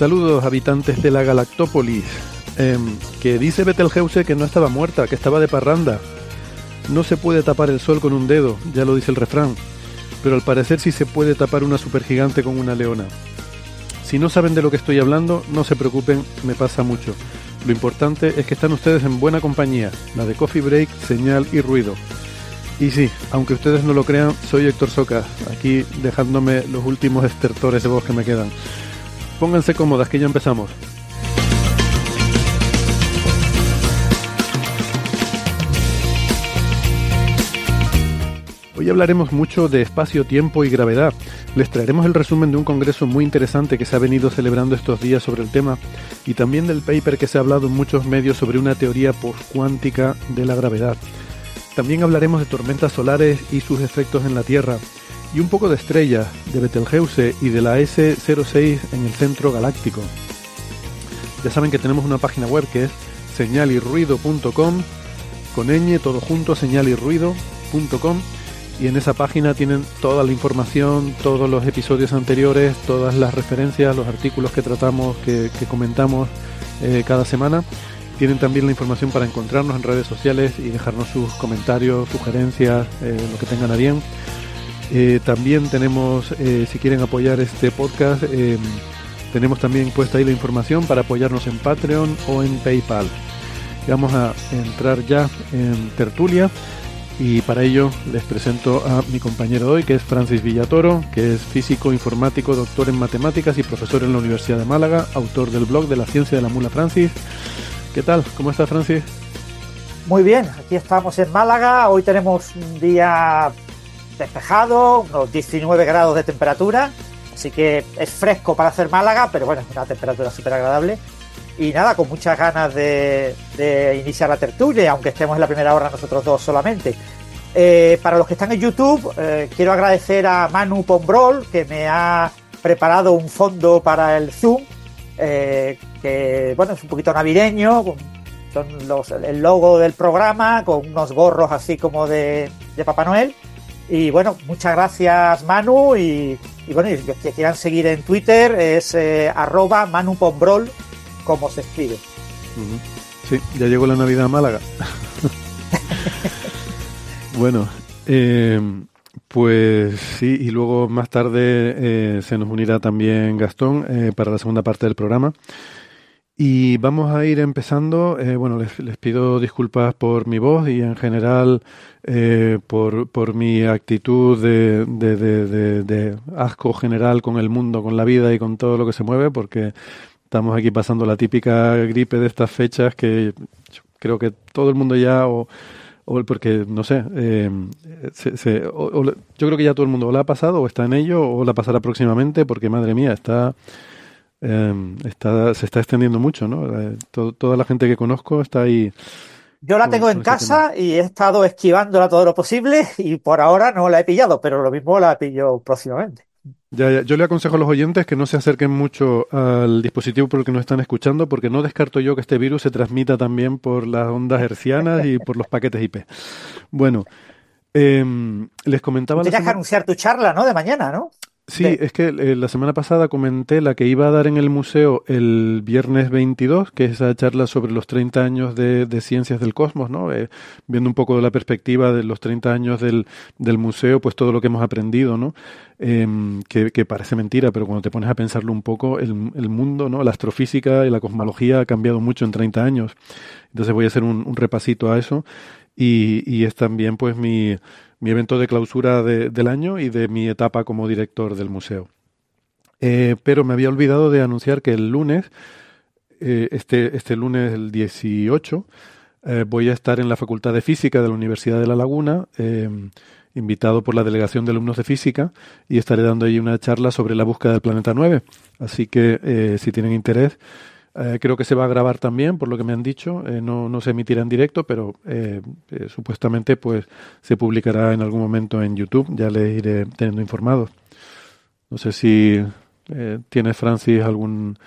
Saludos habitantes de la Galactópolis. Em, que dice Betelgeuse que no estaba muerta, que estaba de parranda. No se puede tapar el sol con un dedo, ya lo dice el refrán. Pero al parecer sí se puede tapar una supergigante con una leona. Si no saben de lo que estoy hablando, no se preocupen, me pasa mucho. Lo importante es que están ustedes en buena compañía, la de Coffee Break, Señal y Ruido. Y sí, aunque ustedes no lo crean, soy Héctor Soca, aquí dejándome los últimos estertores de voz que me quedan. Pónganse cómodas que ya empezamos. Hoy hablaremos mucho de espacio, tiempo y gravedad. Les traeremos el resumen de un congreso muy interesante que se ha venido celebrando estos días sobre el tema y también del paper que se ha hablado en muchos medios sobre una teoría postcuántica de la gravedad. También hablaremos de tormentas solares y sus efectos en la Tierra y un poco de estrellas, de Betelgeuse y de la S06 en el centro galáctico. Ya saben que tenemos una página web que es señalirruido.com con ñ todo junto señalirruido.com y en esa página tienen toda la información, todos los episodios anteriores, todas las referencias, los artículos que tratamos, que, comentamos eh, cada semana. Tienen también la información para encontrarnos en redes sociales y dejarnos sus comentarios, sugerencias, eh, lo que tengan a bien. Eh, también tenemos, eh, si quieren apoyar este podcast, eh, tenemos también puesta ahí la información para apoyarnos en Patreon o en PayPal. Vamos a entrar ya en tertulia y para ello les presento a mi compañero de hoy, que es Francis Villatoro, que es físico, informático, doctor en matemáticas y profesor en la Universidad de Málaga, autor del blog de la ciencia de la mula Francis. ¿Qué tal? ¿Cómo está Francis? Muy bien, aquí estamos en Málaga. Hoy tenemos un día despejado, unos 19 grados de temperatura, así que es fresco para hacer Málaga, pero bueno, una temperatura súper agradable. Y nada, con muchas ganas de, iniciar la tertulia, aunque estemos en la primera hora nosotros dos solamente. Eh, para los que están en YouTube, eh, quiero agradecer a Manu Pombrol, que me ha preparado un fondo para el Zoom, eh, que bueno, es un poquito navideño, con son el logo del programa con unos gorros así como de Papá Noel. Y bueno, muchas gracias Manu y, y bueno, y los que quieran seguir en Twitter es eh, arroba Manu Pombrol, como se escribe. Sí, ya llegó la Navidad a Málaga. bueno, eh, pues sí, y luego más tarde eh, se nos unirá también Gastón eh, para la segunda parte del programa. Y vamos a ir empezando. eh, bueno, les, pido disculpas por mi voz y en general eh, por, por mi actitud de, de, de, de- asco general con el mundo, con la vida y con todo lo que se mueve, porque estamos aquí pasando la típica gripe de estas fechas que creo que todo el mundo ya, o, o porque no sé, eh, se- se- o- o yo creo que ya todo el mundo o la ha pasado o está en ello o la pasará próximamente, porque madre mía, está eh, está, se está extendiendo mucho, ¿no? Eh, to- toda la gente que conozco está ahí. Yo la tengo con en ese casa y he estado esquivándola todo lo posible y por ahora no la he pillado, pero lo mismo la pillo próximamente. Ya, ya, Yo le aconsejo a los oyentes que no se acerquen mucho al dispositivo por el que nos están escuchando, porque no descarto yo que este virus se transmita también por las ondas hercianas y por los paquetes IP. Bueno, em, les comentaba Tenías que anunciar tu charla, ¿no? De mañana, ¿no? Sí, es que eh, la semana pasada comenté la que iba a dar en el museo el viernes 22, que es esa charla sobre los 30 años de, ciencias del cosmos, ¿no? Eh, viendo un poco de la perspectiva de los 30 años del, del museo, pues todo lo que hemos aprendido, ¿no? Em, que, parece mentira, pero cuando te pones a pensarlo un poco, el, mundo, ¿no? La astrofísica y la cosmología ha cambiado mucho en 30 años. Entonces voy a hacer un, repasito a eso y, y es también pues mi mi evento de clausura del año y de mi etapa como director del museo. Eh, pero me había olvidado de anunciar que el lunes, eh, este, este lunes el 18, eh, voy a estar en la Facultad de Física de la Universidad de La Laguna, invitado por la Delegación de Alumnos de Física, y estaré dando ahí una charla sobre la búsqueda del planeta 9. Así que si tienen interés, eh, creo que se va a grabar también, por lo que me han dicho. Eh, no, no, se emitirá en directo, pero eh, supuestamente pues se publicará en algún momento en YouTube. Ya les iré teniendo informados. No sé si tienes, Francis, algún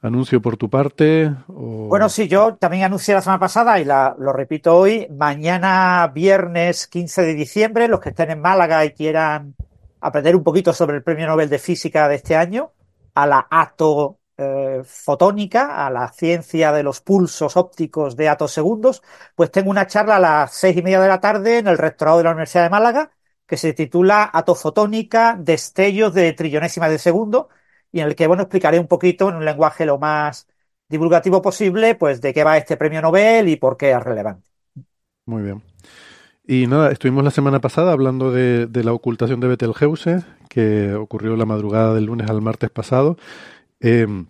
anuncio por tu parte. Bueno, sí, yo también anuncié la semana pasada y la, lo repito hoy. Mañana, viernes 15 de diciembre, los que estén en Málaga y quieran aprender un poquito sobre el Premio Nobel de Física de este año, a la ATO eh, fotónica, a la ciencia de los pulsos ópticos de segundos, pues tengo una charla a las seis y media de la tarde en el rectorado de la Universidad de Málaga que se titula Atofotónica, destellos de trillonésimas de segundo y en el que, bueno, explicaré un poquito en un lenguaje lo más divulgativo posible, pues de qué va este premio Nobel y por qué es relevante. Muy bien. Y nada, estuvimos la semana pasada hablando de, la ocultación de Betelgeuse, que ocurrió la madrugada del lunes al martes pasado, Em,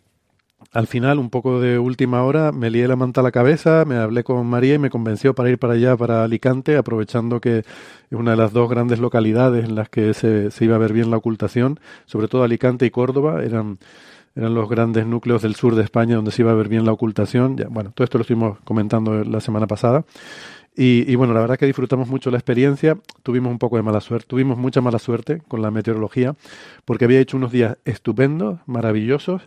al final, un poco de última hora, me lié la manta a la cabeza, me hablé con María y me convenció para ir para allá, para Alicante, aprovechando que es una de las dos grandes localidades en las que se, iba a ver bien la ocultación, sobre todo Alicante y Córdoba, eran, eran los grandes núcleos del sur de España donde se iba a ver bien la ocultación. Ya, bueno, todo esto lo estuvimos comentando la semana pasada. Y, y, bueno, la verdad que disfrutamos mucho la experiencia. Tuvimos un poco de mala suerte, tuvimos mucha mala suerte con la meteorología, porque había hecho unos días estupendos, maravillosos.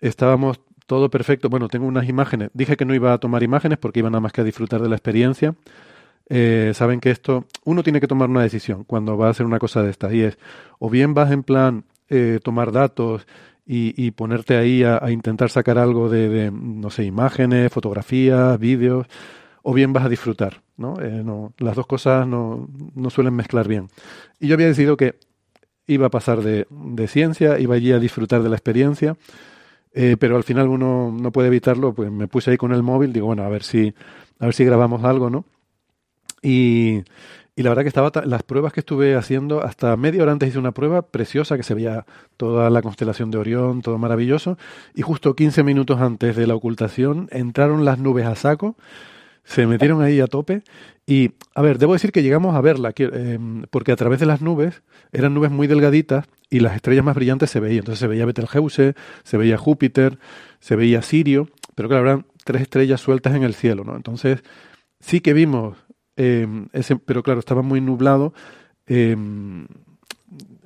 Estábamos todo perfecto. Bueno, tengo unas imágenes. Dije que no iba a tomar imágenes porque iba nada más que a disfrutar de la experiencia. Eh, saben que esto, uno tiene que tomar una decisión cuando va a hacer una cosa de estas, y es, o bien vas en plan eh, tomar datos y, y, ponerte ahí a, a intentar sacar algo de, de, no sé, imágenes, fotografías, vídeos o bien vas a disfrutar, ¿no? Eh, no las dos cosas no, no, suelen mezclar bien. Y yo había decidido que iba a pasar de, de ciencia, iba allí a disfrutar de la experiencia, eh, pero al final uno no puede evitarlo, pues me puse ahí con el móvil, digo, bueno, a ver si, a ver si grabamos algo, ¿no? Y, y la verdad que estaba las pruebas que estuve haciendo, hasta media hora antes hice una prueba preciosa que se veía toda la constelación de Orión, todo maravilloso, y justo 15 minutos antes de la ocultación entraron las nubes a saco se metieron ahí a tope y, a ver, debo decir que llegamos a verla, em, porque a través de las nubes, eran nubes muy delgaditas y las estrellas más brillantes se veían. Entonces se veía Betelgeuse, se veía Júpiter, se veía Sirio, pero claro, eran tres estrellas sueltas en el cielo, ¿no? Entonces sí que vimos, em, ese, pero claro, estaba muy nublado. Eh,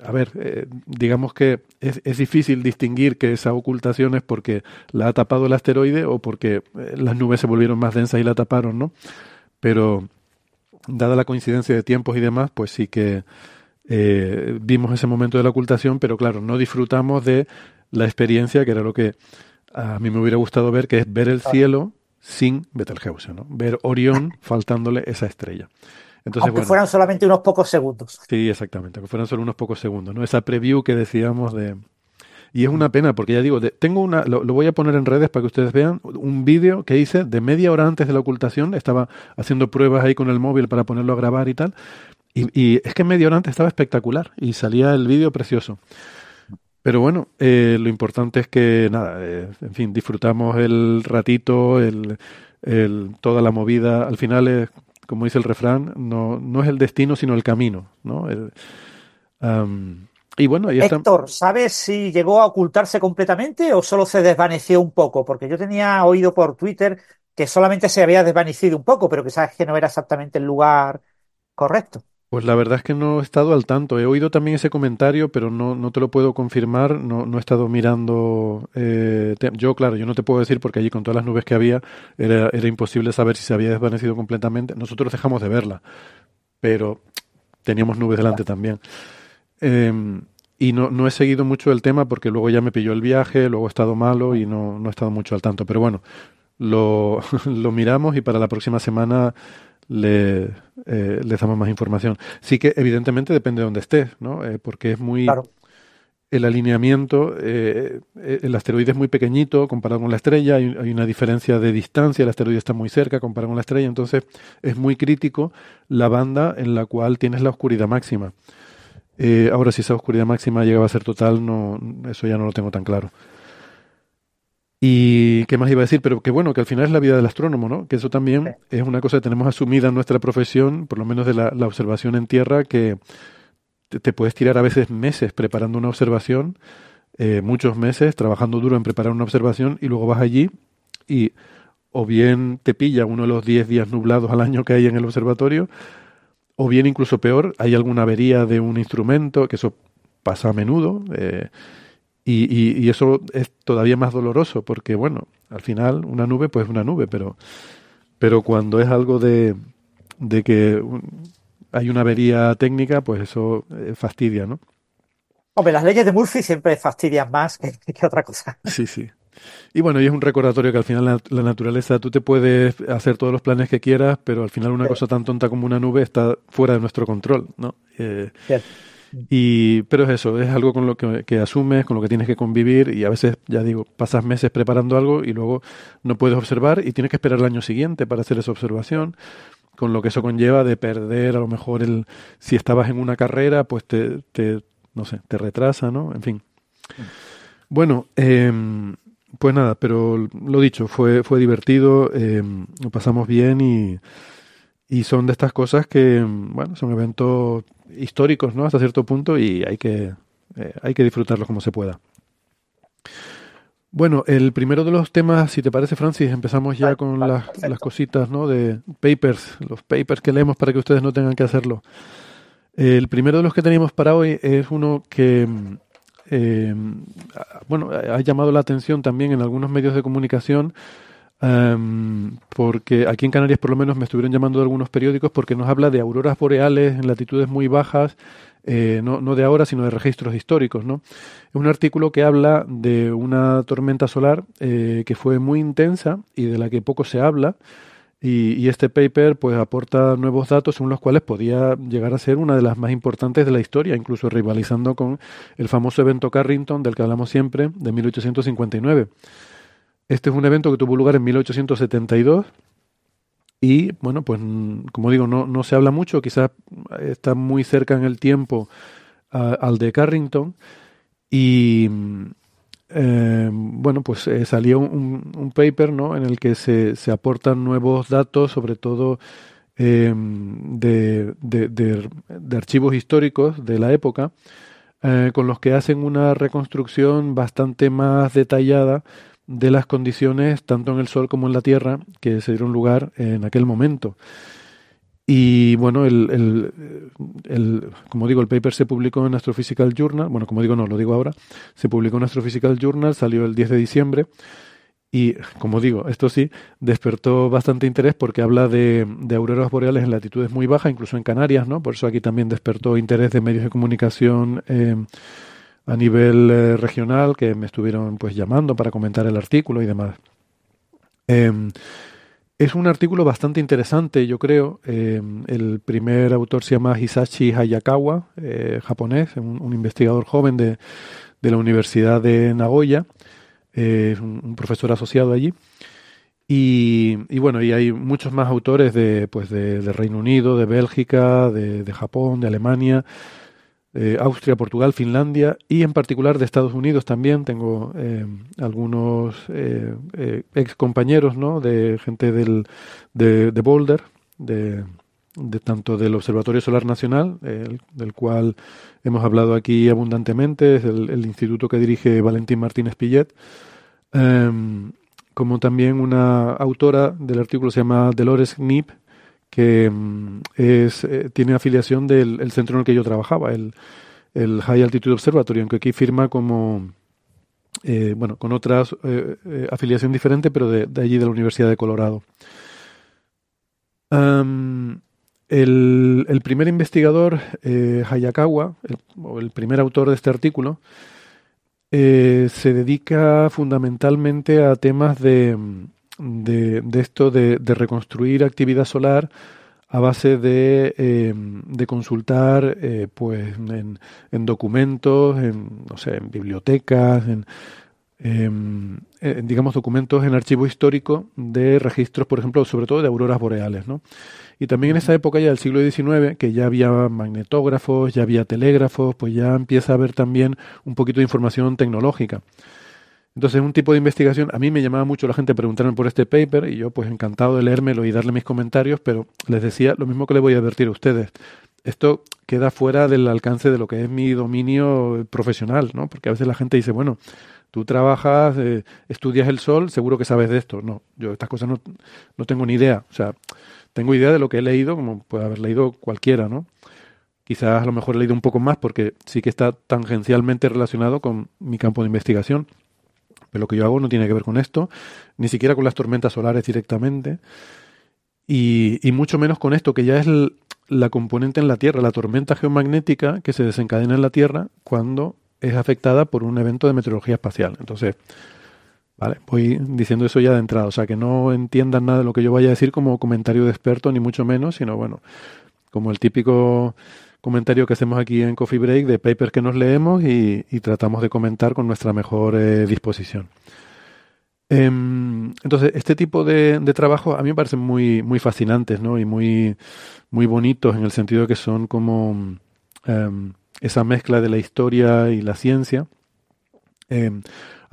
a ver, eh, digamos que es, es, difícil distinguir que esa ocultación es porque la ha tapado el asteroide o porque eh, las nubes se volvieron más densas y la taparon, ¿no? Pero dada la coincidencia de tiempos y demás, pues sí que eh, vimos ese momento de la ocultación, pero claro, no disfrutamos de la experiencia, que era lo que a mí me hubiera gustado ver, que es ver el cielo sin Betelgeuse, ¿no? Ver Orión faltándole esa estrella. Entonces, Aunque fueran solamente unos pocos segundos. Sí, exactamente, que fueran solo unos pocos segundos, ¿no? Esa preview que decíamos de... Y es una pena, porque ya digo, tengo una, lo, voy a poner en redes para que ustedes vean, un vídeo que hice de media hora antes de la ocultación, estaba haciendo pruebas ahí con el móvil para ponerlo a grabar y tal, y, es que media hora antes estaba espectacular y salía el vídeo precioso. Pero bueno, eh, lo importante es que, nada, eh, en fin, disfrutamos el ratito, el, el, toda la movida. Al final es como dice el refrán, no, no es el destino, sino el camino, ¿no? y bueno. Héctor, ¿sabes si llegó a ocultarse completamente o solo se desvaneció un poco? Porque yo tenía oído por Twitter que solamente se había desvanecido un poco, pero que sabes que no era exactamente el lugar correcto. Pues la verdad es que no he estado al tanto. He oído también ese comentario, pero no, no te lo puedo confirmar. No, no he estado mirando. Eh, yo, claro, yo no te puedo decir porque allí con todas las nubes que había era, era imposible saber si se había desvanecido completamente. Nosotros dejamos de verla, pero teníamos nubes delante también. Em, y no, no he seguido mucho el tema porque luego ya me pilló el viaje, luego he estado malo y no, no he estado mucho al tanto. Pero bueno, lo, lo miramos y para la próxima semana le, eh, les damos más información. Sí que evidentemente depende de dónde estés, ¿no? Eh, porque es muy... El alineamiento, eh, el asteroide es muy pequeñito comparado con la estrella, hay, hay, una diferencia de distancia, el asteroide está muy cerca comparado con la estrella, entonces es muy crítico la banda en la cual tienes la oscuridad máxima. ahora, si esa oscuridad máxima llegaba a ser total, no, eso ya no lo tengo tan claro. Y qué más iba a decir, pero que bueno, que al final es la vida del astrónomo, ¿no? Que eso también es una cosa que tenemos asumida en nuestra profesión, por lo menos de la, observación en tierra, que te, puedes tirar a veces meses preparando una observación, eh, muchos meses trabajando duro en preparar una observación y luego vas allí y o bien te pilla uno de los 10 días nublados al año que hay en el observatorio, o bien incluso peor, hay alguna avería de un instrumento, que eso pasa a menudo. Eh, y, y, eso es todavía más doloroso porque, bueno, al final una nube pues es una nube, pero, pero cuando es algo de, de que hay una avería técnica, pues eso eh, fastidia, ¿no? Hombre, las leyes de Murphy siempre fastidian más que, que, otra cosa. Sí, sí. Y bueno, y es un recordatorio que al final la, la, naturaleza, tú te puedes hacer todos los planes que quieras, pero al final una sí. cosa tan tonta como una nube está fuera de nuestro control, ¿no? Eh, y, pero es eso, es algo con lo que, que, asumes, con lo que tienes que convivir y a veces, ya digo, pasas meses preparando algo y luego no puedes observar y tienes que esperar el año siguiente para hacer esa observación, con lo que eso conlleva de perder a lo mejor el, si estabas en una carrera, pues te, te no sé, te retrasa, ¿no? En fin. Bueno, eh, pues nada, pero lo dicho, fue, fue divertido, eh, lo pasamos bien y, y son de estas cosas que, bueno, son eventos históricos, ¿no? Hasta cierto punto y hay que, eh, hay que disfrutarlos como se pueda. Bueno, el primero de los temas, si te parece, Francis, empezamos ya con las, las, cositas, ¿no? De papers, los papers que leemos para que ustedes no tengan que hacerlo. El primero de los que teníamos para hoy es uno que, eh, bueno, ha llamado la atención también en algunos medios de comunicación Um, porque aquí en Canarias por lo menos me estuvieron llamando de algunos periódicos porque nos habla de auroras boreales en latitudes muy bajas, eh, no, de ahora, sino de registros históricos. ¿no? Es un artículo que habla de una tormenta solar eh, que fue muy intensa y de la que poco se habla. Y, este paper pues aporta nuevos datos según los cuales podía llegar a ser una de las más importantes de la historia, incluso rivalizando con el famoso evento Carrington del que hablamos siempre, de 1859. Este es un evento que tuvo lugar en 1872 y, bueno, pues como digo, no, no se habla mucho, quizás está muy cerca en el tiempo al de Carrington y, eh, bueno, pues eh, salió un, un, paper ¿no? en el que se, se aportan nuevos datos, sobre todo eh, de, de, de, de, archivos históricos de la época, con los que hacen una reconstrucción bastante más detallada de las condiciones tanto en el Sol como en la Tierra que se dieron lugar en aquel momento. Y bueno, el, el, el, como digo, el paper se publicó en Astrophysical Journal, bueno, como digo, no, lo digo ahora, se publicó en Astrophysical Journal, salió el 10 de diciembre y, como digo, esto sí, despertó bastante interés porque habla de, de auroras boreales en latitudes muy bajas, incluso en Canarias, ¿no? Por eso aquí también despertó interés de medios de comunicación. Eh, a nivel eh, regional que me estuvieron pues llamando para comentar el artículo y demás. Eh, es un artículo bastante interesante, yo creo. Eh, el primer autor se llama Hisashi Hayakawa, eh, japonés, un, investigador joven de, de, la Universidad de Nagoya, es un, profesor asociado allí. Y, bueno, y hay muchos más autores de, pues de, de Reino Unido, de Bélgica, de Japón, de Alemania, eh, Austria, Portugal, Finlandia y en particular de Estados Unidos también. Tengo eh, algunos eh, eh ex compañeros, ¿no? De gente del, de, de Boulder, de, tanto del Observatorio Solar Nacional, del cual hemos hablado aquí abundantemente, es el, instituto que dirige Valentín Martínez Pillet. Em, como también una autora del artículo se llama Dolores Knip, que mm, eh, tiene afiliación del el centro en el que yo trabajaba, el, High Altitude Observatory, aunque aquí firma como, eh, bueno, con otra eh, afiliación diferente, pero de, allí de la Universidad de Colorado. El, el, primer investigador, Hayakawa, o el primer autor de este artículo, se dedica fundamentalmente a temas de, de, de esto de, de, reconstruir actividad solar a base de, eh, de consultar eh, pues en, en, documentos, en, no sé, en bibliotecas, en, em, en, digamos documentos en archivo histórico de registros, por ejemplo, sobre todo de auroras boreales, ¿no? Y también en esa época ya del siglo XIX, que ya había magnetógrafos, ya había telégrafos, pues ya empieza a haber también un poquito de información tecnológica. Entonces, un tipo de investigación, a mí me llamaba mucho la gente a preguntarme por este paper y yo pues encantado de leérmelo y darle mis comentarios, pero les decía lo mismo que le voy a advertir a ustedes. Esto queda fuera del alcance de lo que es mi dominio profesional, ¿no? Porque a veces la gente dice, bueno, tú trabajas, eh, estudias el sol, seguro que sabes de esto. No, yo estas cosas no, no tengo ni idea. O sea, tengo idea de lo que he leído, como puede haber leído cualquiera, ¿no? Quizás a lo mejor he leído un poco más porque sí que está tangencialmente relacionado con mi campo de investigación. Pero lo que yo hago no tiene que ver con esto, ni siquiera con las tormentas solares directamente, y, mucho menos con esto, que ya es la componente en la Tierra, la tormenta geomagnética que se desencadena en la Tierra cuando es afectada por un evento de meteorología espacial. Entonces, vale, voy diciendo eso ya de entrada, o sea, que no entiendan nada de lo que yo vaya a decir como comentario de experto, ni mucho menos, sino bueno, como el típico comentario que hacemos aquí en Coffee Break de papers que nos leemos y, tratamos de comentar con nuestra mejor eh, disposición. Eh, entonces, este tipo de, de trabajo a mí me parecen muy, muy fascinantes, ¿no? Y muy, muy bonitos en el sentido de que son como eh, esa mezcla de la historia y la ciencia.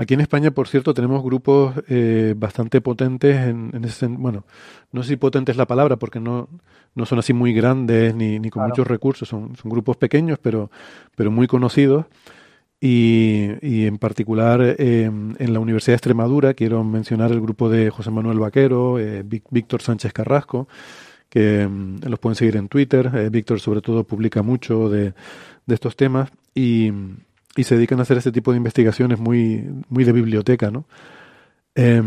Em, aquí en España, por cierto, tenemos grupos eh, bastante potentes en, en ese bueno, no sé si potente es la palabra porque no, no son así muy grandes ni, ni con claro. muchos recursos, son, son, grupos pequeños pero, pero muy conocidos. Y, y en particular eh, en la Universidad de Extremadura quiero mencionar el grupo de José Manuel Vaquero, eh, Víctor Sánchez Carrasco, que eh, los pueden seguir en Twitter. Eh, Víctor sobre todo publica mucho de, de estos temas y, y, se dedican a hacer este tipo de investigaciones muy, muy de biblioteca, ¿no? Eh,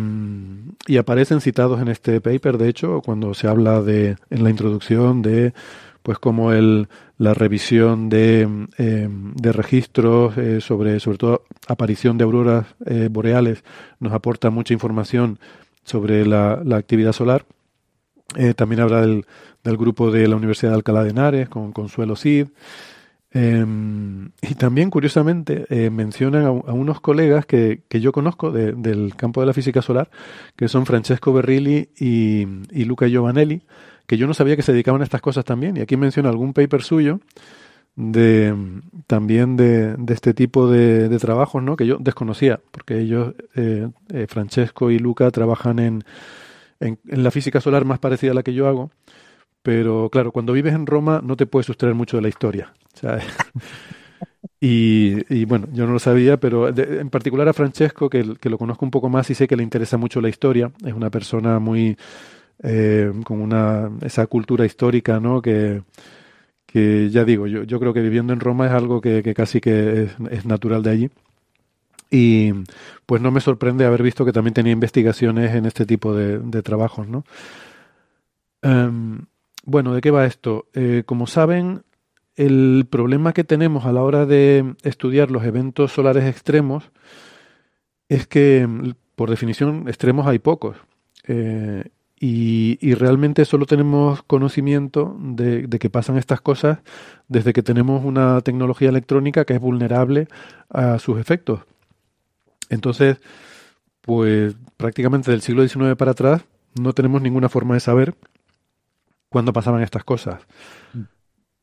y aparecen citados en este paper, de hecho, cuando se habla de, en la introducción de, pues como el, la revisión de, eh, de registros eh, sobre, sobre todo aparición de auroras eh, boreales, nos aporta mucha información sobre la, la actividad solar. Eh, también habla del, del, grupo de la Universidad de Alcalá de Henares con Consuelo Cid. Eh, y también, curiosamente, eh, mencionan a, unos colegas que, que yo conozco de, del campo de la física solar, que son Francesco Berrilli y, y, Luca Giovanelli, que yo no sabía que se dedicaban a estas cosas también. Y aquí menciona algún paper suyo de también de, de este tipo de, de, trabajos, ¿no? Que yo desconocía, porque ellos, eh, eh, Francesco y Luca, trabajan en, en, en la física solar más parecida a la que yo hago pero claro, cuando vives en Roma no te puedes sustraer mucho de la historia. y, bueno, yo no lo sabía, pero en particular a Francesco, que, que, lo conozco un poco más y sé que le interesa mucho la historia, es una persona muy eh, con una esa cultura histórica, ¿no? Que, que ya digo, yo, yo creo que viviendo en Roma es algo que, casi que es, natural de allí. Y pues no me sorprende haber visto que también tenía investigaciones en este tipo de, de trabajos, ¿no? Um, bueno, ¿de qué va esto? Eh, como saben, el problema que tenemos a la hora de estudiar los eventos solares extremos es que, por definición, extremos hay pocos. Eh, y, realmente solo tenemos conocimiento de, que pasan estas cosas desde que tenemos una tecnología electrónica que es vulnerable a sus efectos. Entonces, pues prácticamente del siglo XIX para atrás no tenemos ninguna forma de saber cuando pasaban estas cosas.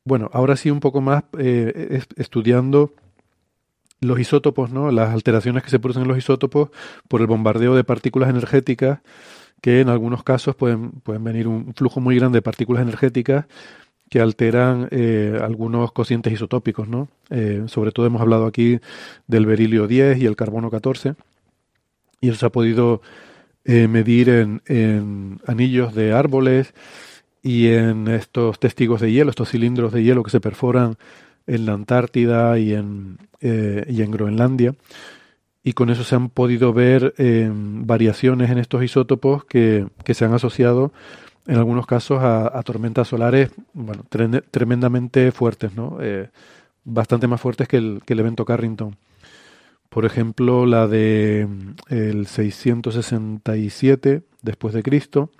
Bueno, ahora sí un poco más eh, estudiando los isótopos, ¿no? las alteraciones que se producen en los isótopos por el bombardeo de partículas energéticas, que en algunos casos pueden, pueden venir un flujo muy grande de partículas energéticas que alteran eh, algunos cocientes isotópicos, ¿no? Eh, sobre todo hemos hablado aquí del berilio 10 y el carbono 14, y eso se ha podido eh, medir en anillos de árboles, y en estos testigos de hielo, estos cilindros de hielo que se perforan en la Antártida y en, eh, y en Groenlandia. Y con eso se han podido ver eh, variaciones en estos isótopos que, que, se han asociado en algunos casos a, tormentas solares, bueno, tremendamente fuertes, ¿no? Eh, bastante más fuertes que el, que el evento Carrington. Por ejemplo, la de el 667 después de Cristo,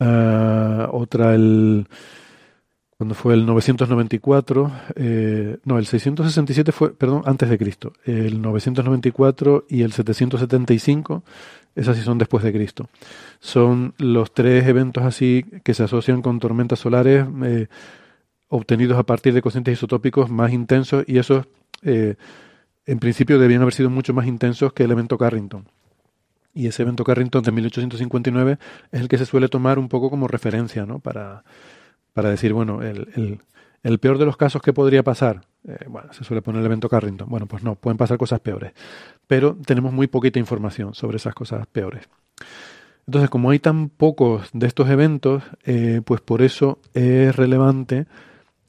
ah, otra el cuando fue el 994, eh, no, el 667 fue, perdón, antes de Cristo, el 994 y el 775, esas sí son después de Cristo. Son los tres eventos así que se asocian con tormentas solares eh, obtenidos a partir de cocientes isotópicos más intensos y esos, eh, en principio, debían haber sido mucho más intensos que el evento Carrington. Y ese evento Carrington de 1859 es el que se suele tomar un poco como referencia, ¿no? Para para decir, bueno, el, el, peor de los casos que podría pasar, eh, bueno, se suele poner el evento Carrington. Bueno, pues no, pueden pasar cosas peores. Pero tenemos muy poquita información sobre esas cosas peores. Entonces, como hay tan pocos de estos eventos, eh, pues por eso es relevante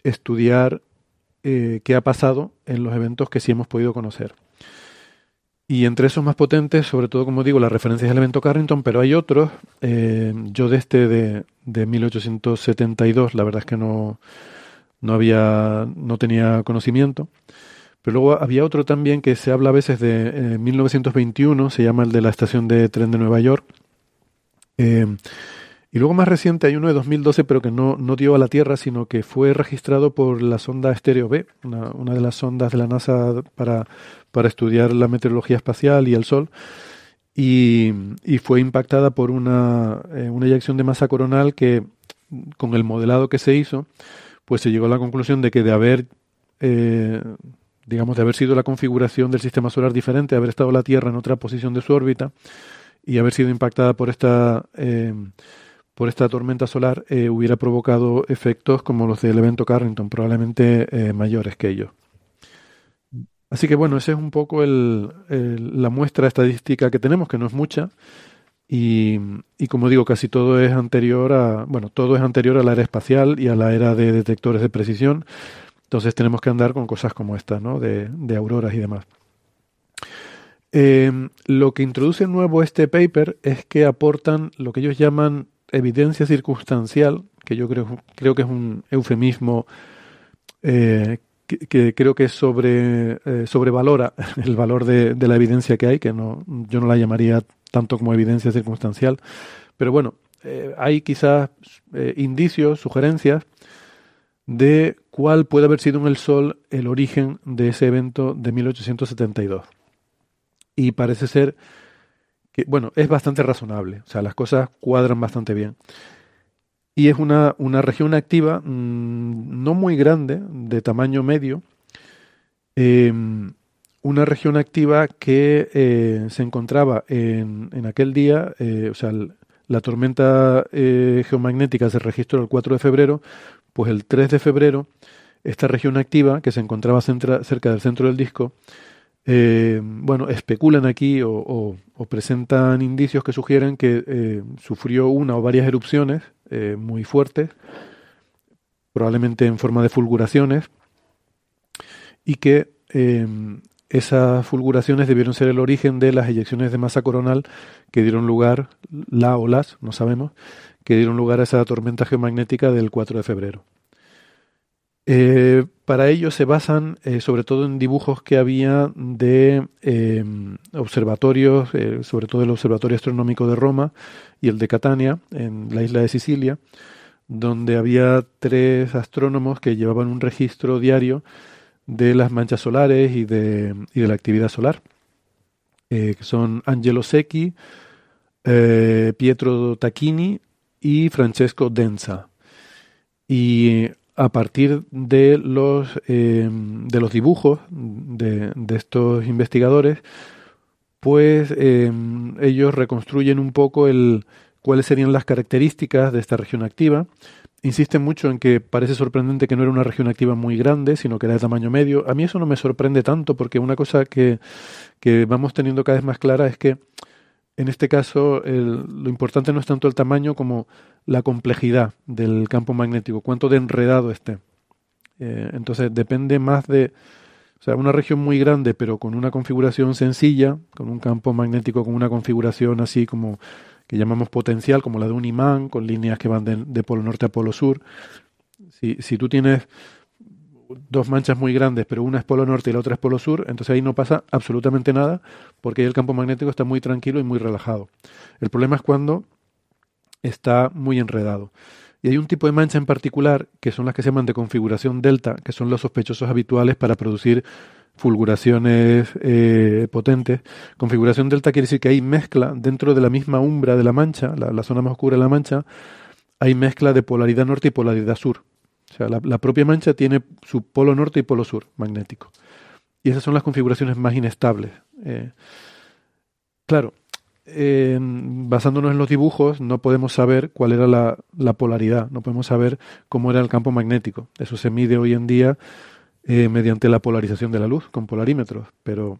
estudiar eh, qué ha pasado en los eventos que sí hemos podido conocer. Y entre esos más potentes, sobre todo, como digo, las referencias al evento Carrington, pero hay otros. Eh, yo de este de, de 1872, la verdad es que no, no había, no tenía conocimiento. Pero luego había otro también que se habla a veces de 1921, eh, se llama el de la estación de tren de Nueva York. Eh, y luego más reciente hay uno de 2012, pero que no, no dio a la Tierra, sino que fue registrado por la sonda Stereo B, una, una de las sondas de la NASA para, para estudiar la meteorología espacial y el Sol. Y, fue impactada por una, eh, una eyección de masa coronal que, con el modelado que se hizo, pues se llegó a la conclusión de que de haber, eh, digamos, de haber sido la configuración del sistema solar diferente, haber estado la Tierra en otra posición de su órbita y haber sido impactada por esta eh, por esta tormenta solar eh, hubiera provocado efectos como los del evento Carrington, probablemente eh, mayores que ellos. Así que bueno, esa es un poco el, la muestra estadística que tenemos, que no es mucha, y, y, como digo, casi todo es anterior a, bueno, todo es anterior a la era espacial y a la era de detectores de precisión. Entonces tenemos que andar con cosas como esta, ¿no? De, de auroras y demás. Eh, lo que introduce nuevo este paper es que aportan lo que ellos llaman evidencia circunstancial, que yo creo, creo que es un eufemismo eh, que, creo que sobre, eh, sobrevalora el valor de, la evidencia que hay, que no, yo no la llamaría tanto como evidencia circunstancial, pero bueno, eh, hay quizás indicios, sugerencias de cuál puede haber sido en el Sol el origen de ese evento de 1872. Y parece ser bueno, es bastante razonable, o sea, las cosas cuadran bastante bien. Y es una, una región activa mm, no muy grande, de tamaño medio, em, una región activa que eh, se encontraba en, en aquel día, eh, o sea, la tormenta eh, geomagnética se registró el 4 de febrero, pues el 3 de febrero, esta región activa, que se encontraba cerca del centro del disco, bueno, especulan aquí o, presentan indicios que sugieren que sufrió una o varias erupciones eh, muy fuertes, probablemente en forma de fulguraciones, y que esas fulguraciones debieron ser el origen de las eyecciones de masa coronal que dieron lugar, la o las, no sabemos, que dieron lugar a esa tormenta geomagnética del 4 de febrero. Eh, para ello se basan eh, sobre todo en dibujos que había de em, observatorios, eh, sobre todo el Observatorio Astronómico de Roma y el de Catania, en la isla de Sicilia, donde había tres astrónomos que llevaban un registro diario de las manchas solares y de, y de la actividad solar, que son Angelo Secchi, Pietro Tacchini y Francesco Denza. Y a partir de los, eh, de los dibujos de, estos investigadores, pues eh, ellos reconstruyen un poco el, cuáles serían las características de esta región activa. Insisten mucho en que parece sorprendente que no era una región activa muy grande, sino que era de tamaño medio. A mí eso no me sorprende tanto, porque una cosa que, que vamos teniendo cada vez más clara es que en este caso lo importante no es tanto el tamaño como la complejidad del campo magnético, cuánto de enredado esté. Eh, entonces depende más de, o sea, una región muy grande pero con una configuración sencilla, con un campo magnético con una configuración así como que llamamos potencial, como la de un imán, con líneas que van de, polo norte a polo sur. Si, si tú tienes dos manchas muy grandes, pero una es polo norte y la otra es polo sur, entonces ahí no pasa absolutamente nada, porque ahí el campo magnético está muy tranquilo y muy relajado. El problema es cuando está muy enredado. Y hay un tipo de mancha en particular, que son las que se llaman de configuración delta, que son los sospechosos habituales para producir fulguraciones eh, potentes. Configuración delta quiere decir que hay mezcla dentro de la misma umbra de la mancha, la, zona más oscura de la mancha, hay mezcla de polaridad norte y polaridad sur. O sea, la, propia mancha tiene su polo norte y polo sur magnético. Y esas son las configuraciones más inestables. Eh, claro, basándonos en los dibujos, no podemos saber cuál era la, la, polaridad, no podemos saber cómo era el campo magnético. Eso se mide hoy en día eh, mediante la polarización de la luz con polarímetros, pero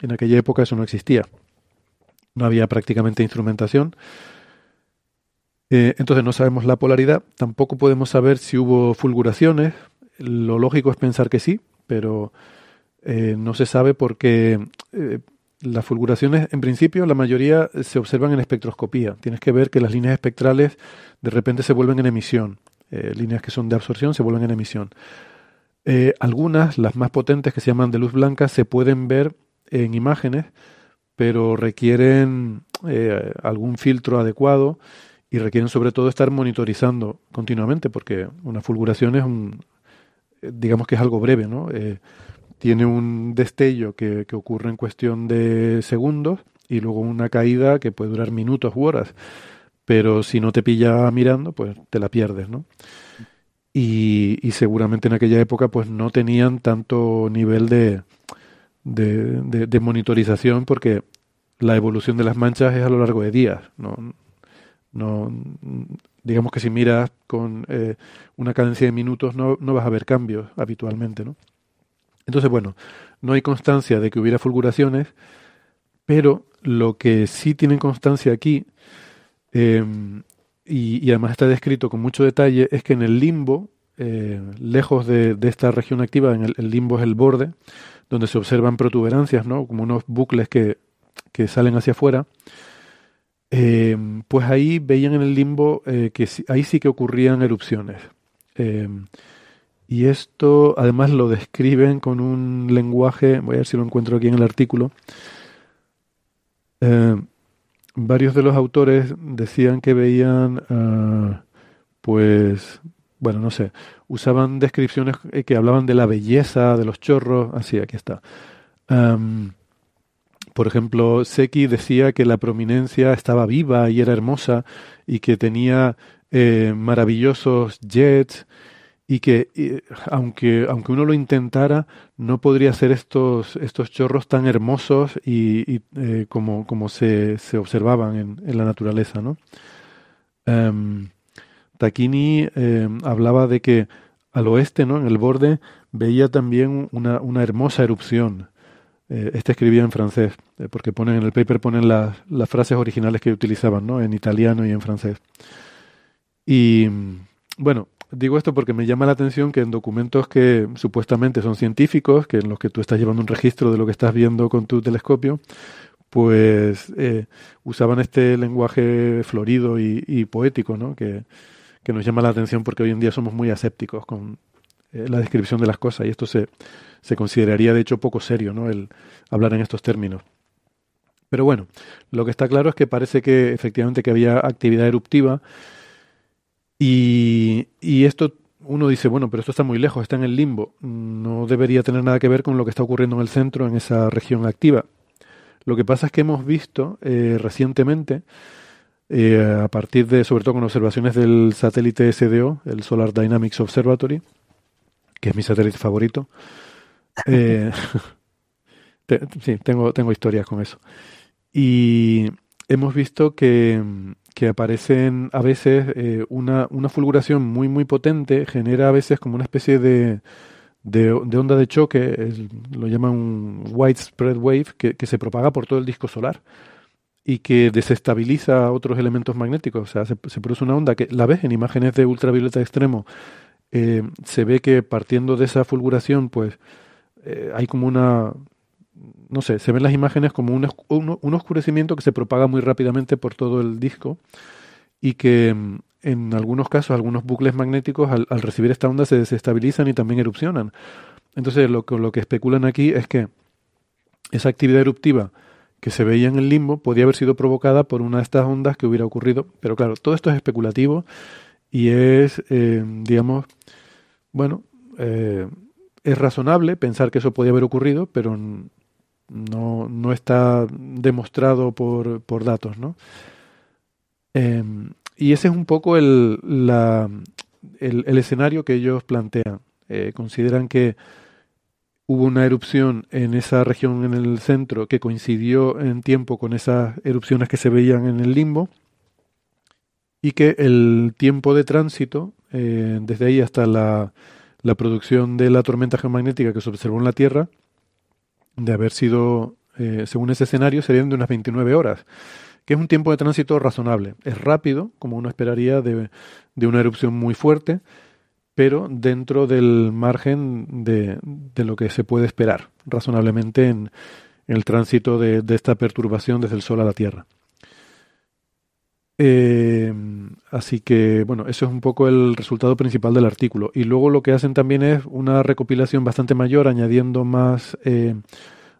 en aquella época eso no existía. No había prácticamente instrumentación. Eh, entonces no sabemos la polaridad, tampoco podemos saber si hubo fulguraciones. Lo lógico es pensar que sí, pero eh, no se sabe porque las fulguraciones, en principio, la mayoría se observan en espectroscopía. Tienes que ver que las líneas espectrales de repente se vuelven en emisión. líneas que son de absorción se vuelven en emisión. Eh, algunas, las más potentes que se llaman de luz blanca, se pueden ver en imágenes, pero requieren eh, algún filtro adecuado y requieren sobre todo estar monitorizando continuamente, porque una fulguración es un, eh, digamos que es algo breve, ¿no? Tiene un destello que, que, ocurre en cuestión de segundos y luego una caída que puede durar minutos u horas. Pero si no te pilla mirando, pues te la pierdes, ¿no? y, seguramente en aquella época pues no tenían tanto nivel de, de, monitorización porque la evolución de las manchas es a lo largo de días. No, no digamos que si miras con eh, una cadencia de minutos no, no, vas a ver cambios habitualmente. ¿no? Entonces, bueno, no hay constancia de que hubiera fulguraciones, pero lo que sí tienen constancia aquí em, y, además está descrito con mucho detalle, es que en el limbo, eh, lejos de, esta región activa, en el, limbo es el borde, donde se observan protuberancias, ¿no? como unos bucles que, salen hacia afuera, eh, pues ahí veían en el limbo eh, que ahí sí que ocurrían erupciones. Y esto además lo describen con un lenguaje, voy a ver si lo encuentro aquí en el artículo, varios de los autores decían que veían, ah, pues, bueno, no sé, usaban descripciones que hablaban de la belleza de los chorros, así, aquí está. por ejemplo, Seki decía que la prominencia estaba viva y era hermosa y que tenía eh, maravillosos jets y que aunque, aunque uno lo intentara, no podría hacer estos, estos chorros tan hermosos y, eh, como, como se, se observaban en, en, la naturaleza. ¿no? Taquini em, hablaba de que al oeste, ¿no? en el borde, veía también una, una hermosa erupción. Eh, este escribía en francés, eh, porque ponen en el paper ponen las, las frases originales que utilizaban, ¿no? en italiano y en francés. Y bueno, Digo esto porque me llama la atención que en documentos que supuestamente son científicos, que en los que tú estás llevando un registro de lo que estás viendo con tu telescopio, pues eh, usaban este lenguaje florido y, poético, ¿no? Que, nos llama la atención porque hoy en día somos muy asépticos con eh, la descripción de las cosas y esto se, se consideraría de hecho poco serio, ¿no? El hablar en estos términos. Pero bueno, lo que está claro es que parece que efectivamente que había actividad eruptiva y, y esto uno dice, bueno, pero esto está muy lejos, está en el limbo, no debería tener nada que ver con lo que está ocurriendo en el centro, en esa región activa. Lo que pasa es que hemos visto eh, recientemente, eh, a partir de, sobre todo con observaciones del satélite SDO, el Solar Dynamics Observatory, que es mi satélite favorito, eh, sí, tengo, tengo historias con eso. Y hemos visto que que aparecen a veces eh, una, una, fulguración muy muy potente genera a veces como una especie de, de, onda de choque, lo llaman un widespread wave, que, que, se propaga por todo el disco solar y que desestabiliza otros elementos magnéticos. O sea, se, produce una onda que la ves en imágenes de ultravioleta extremo. Eh, se ve que partiendo de esa fulguración, pues eh, hay como una no sé, se ven las imágenes como un, un, oscurecimiento que se propaga muy rápidamente por todo el disco y que mm, en algunos casos, algunos bucles magnéticos al, recibir esta onda se desestabilizan y también erupcionan. Entonces lo, lo que especulan aquí es que esa actividad eruptiva que se veía en el limbo podía haber sido provocada por una de estas ondas que hubiera ocurrido. Pero claro, todo esto es especulativo y es, eh, digamos, bueno, eh, es razonable pensar que eso podía haber ocurrido, pero no, no está demostrado por, por datos, ¿no? Em, y ese es un poco el, la, el, escenario que ellos plantean. Eh, consideran que hubo una erupción en esa región en el centro que coincidió en tiempo con esas erupciones que se veían en el limbo y que el tiempo de tránsito eh, desde ahí hasta la, la, producción de la tormenta geomagnética que se observó en la Tierra de haber sido, eh, según ese escenario, serían de unas 29 horas, que es un tiempo de tránsito razonable. Es rápido, como uno esperaría de, de una erupción muy fuerte, pero dentro del margen de, de lo que se puede esperar razonablemente en, el tránsito de, esta perturbación desde el Sol a la Tierra. Eh, así que, bueno, eso es un poco el resultado principal del artículo. Y luego lo que hacen también es una recopilación bastante mayor, añadiendo más eh,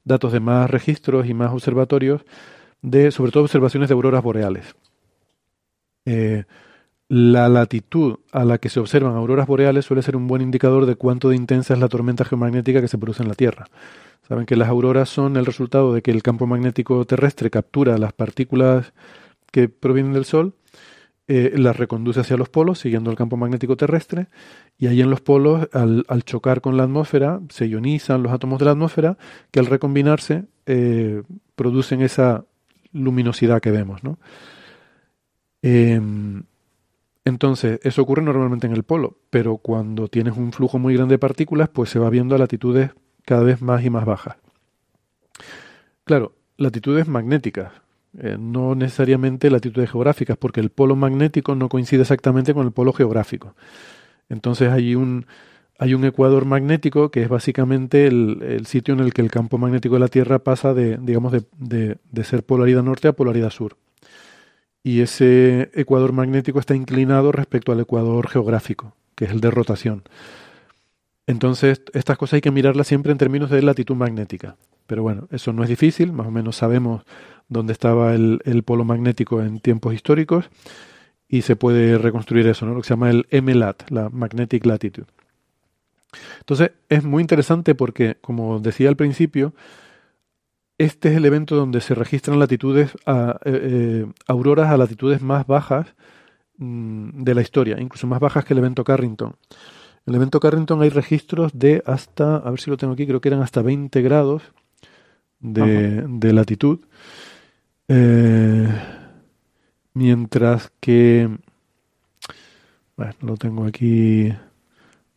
datos de más registros y más observatorios, de sobre todo observaciones de auroras boreales. Eh, la latitud a la que se observan auroras boreales suele ser un buen indicador de cuánto de intensa es la tormenta geomagnética que se produce en la Tierra. Saben que las auroras son el resultado de que el campo magnético terrestre captura las partículas que provienen del Sol, eh, las reconduce hacia los polos siguiendo el campo magnético terrestre y ahí en los polos, al, chocar con la atmósfera, se ionizan los átomos de la atmósfera que al recombinarse eh, producen esa luminosidad que vemos. ¿no? Em, entonces, eso ocurre normalmente en el polo, pero cuando tienes un flujo muy grande de partículas, pues se va viendo a latitudes cada vez más y más bajas. Claro, latitudes magnéticas, eh, no necesariamente latitudes geográficas, porque el polo magnético no coincide exactamente con el polo geográfico. Entonces hay un, hay un ecuador magnético que es básicamente el, sitio en el que el campo magnético de la Tierra pasa de, digamos, de ser polaridad norte a polaridad sur y ese ecuador magnético está inclinado respecto al ecuador geográfico, que es el de rotación. Entonces, estas cosas hay que mirarlas siempre en términos de latitud magnética. Pero bueno, eso no es difícil, más o menos sabemos dónde estaba el, polo magnético en tiempos históricos y se puede reconstruir eso, ¿no? lo que se llama el MLAT, la Magnetic Latitude. Entonces, es muy interesante porque, como decía al principio, este es el evento donde se registran latitudes, a, eh, eh, auroras a latitudes más bajas mm, de la historia, incluso más bajas que el evento Carrington. En el evento Carrington hay registros de hasta, a ver si lo tengo aquí, creo que eran hasta 20 grados de, latitud. Eh, mientras que, bueno, lo tengo aquí,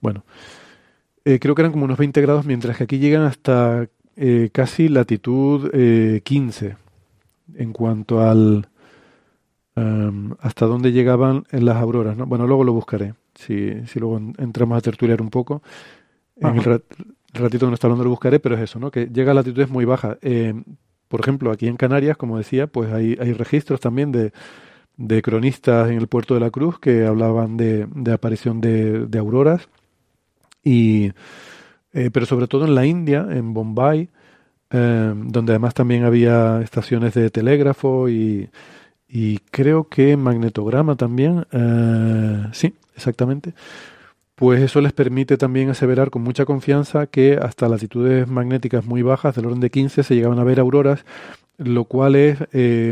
bueno, creo que eran como unos 20 grados, mientras que aquí llegan hasta eh, casi latitud 15 eh, en cuanto al hasta dónde llegaban en las auroras. ¿no? Bueno, luego lo buscaré, si, si luego entramos a tertuliar un poco. En el, ratito que no está hablando lo buscaré, pero es eso, ¿no? que llega a latitudes muy bajas. Eh, por ejemplo, aquí en Canarias, como decía, pues hay, hay registros también de, de cronistas en el puerto de la Cruz que hablaban de, de aparición de, de auroras. Y eh, pero sobre todo en la India, en Bombay, eh, donde además también había estaciones de telégrafo y, y creo que magnetograma también, sí, exactamente, pues eso les permite también aseverar con mucha confianza que hasta latitudes magnéticas muy bajas, del orden de 15, se llegaban a ver auroras, lo cual es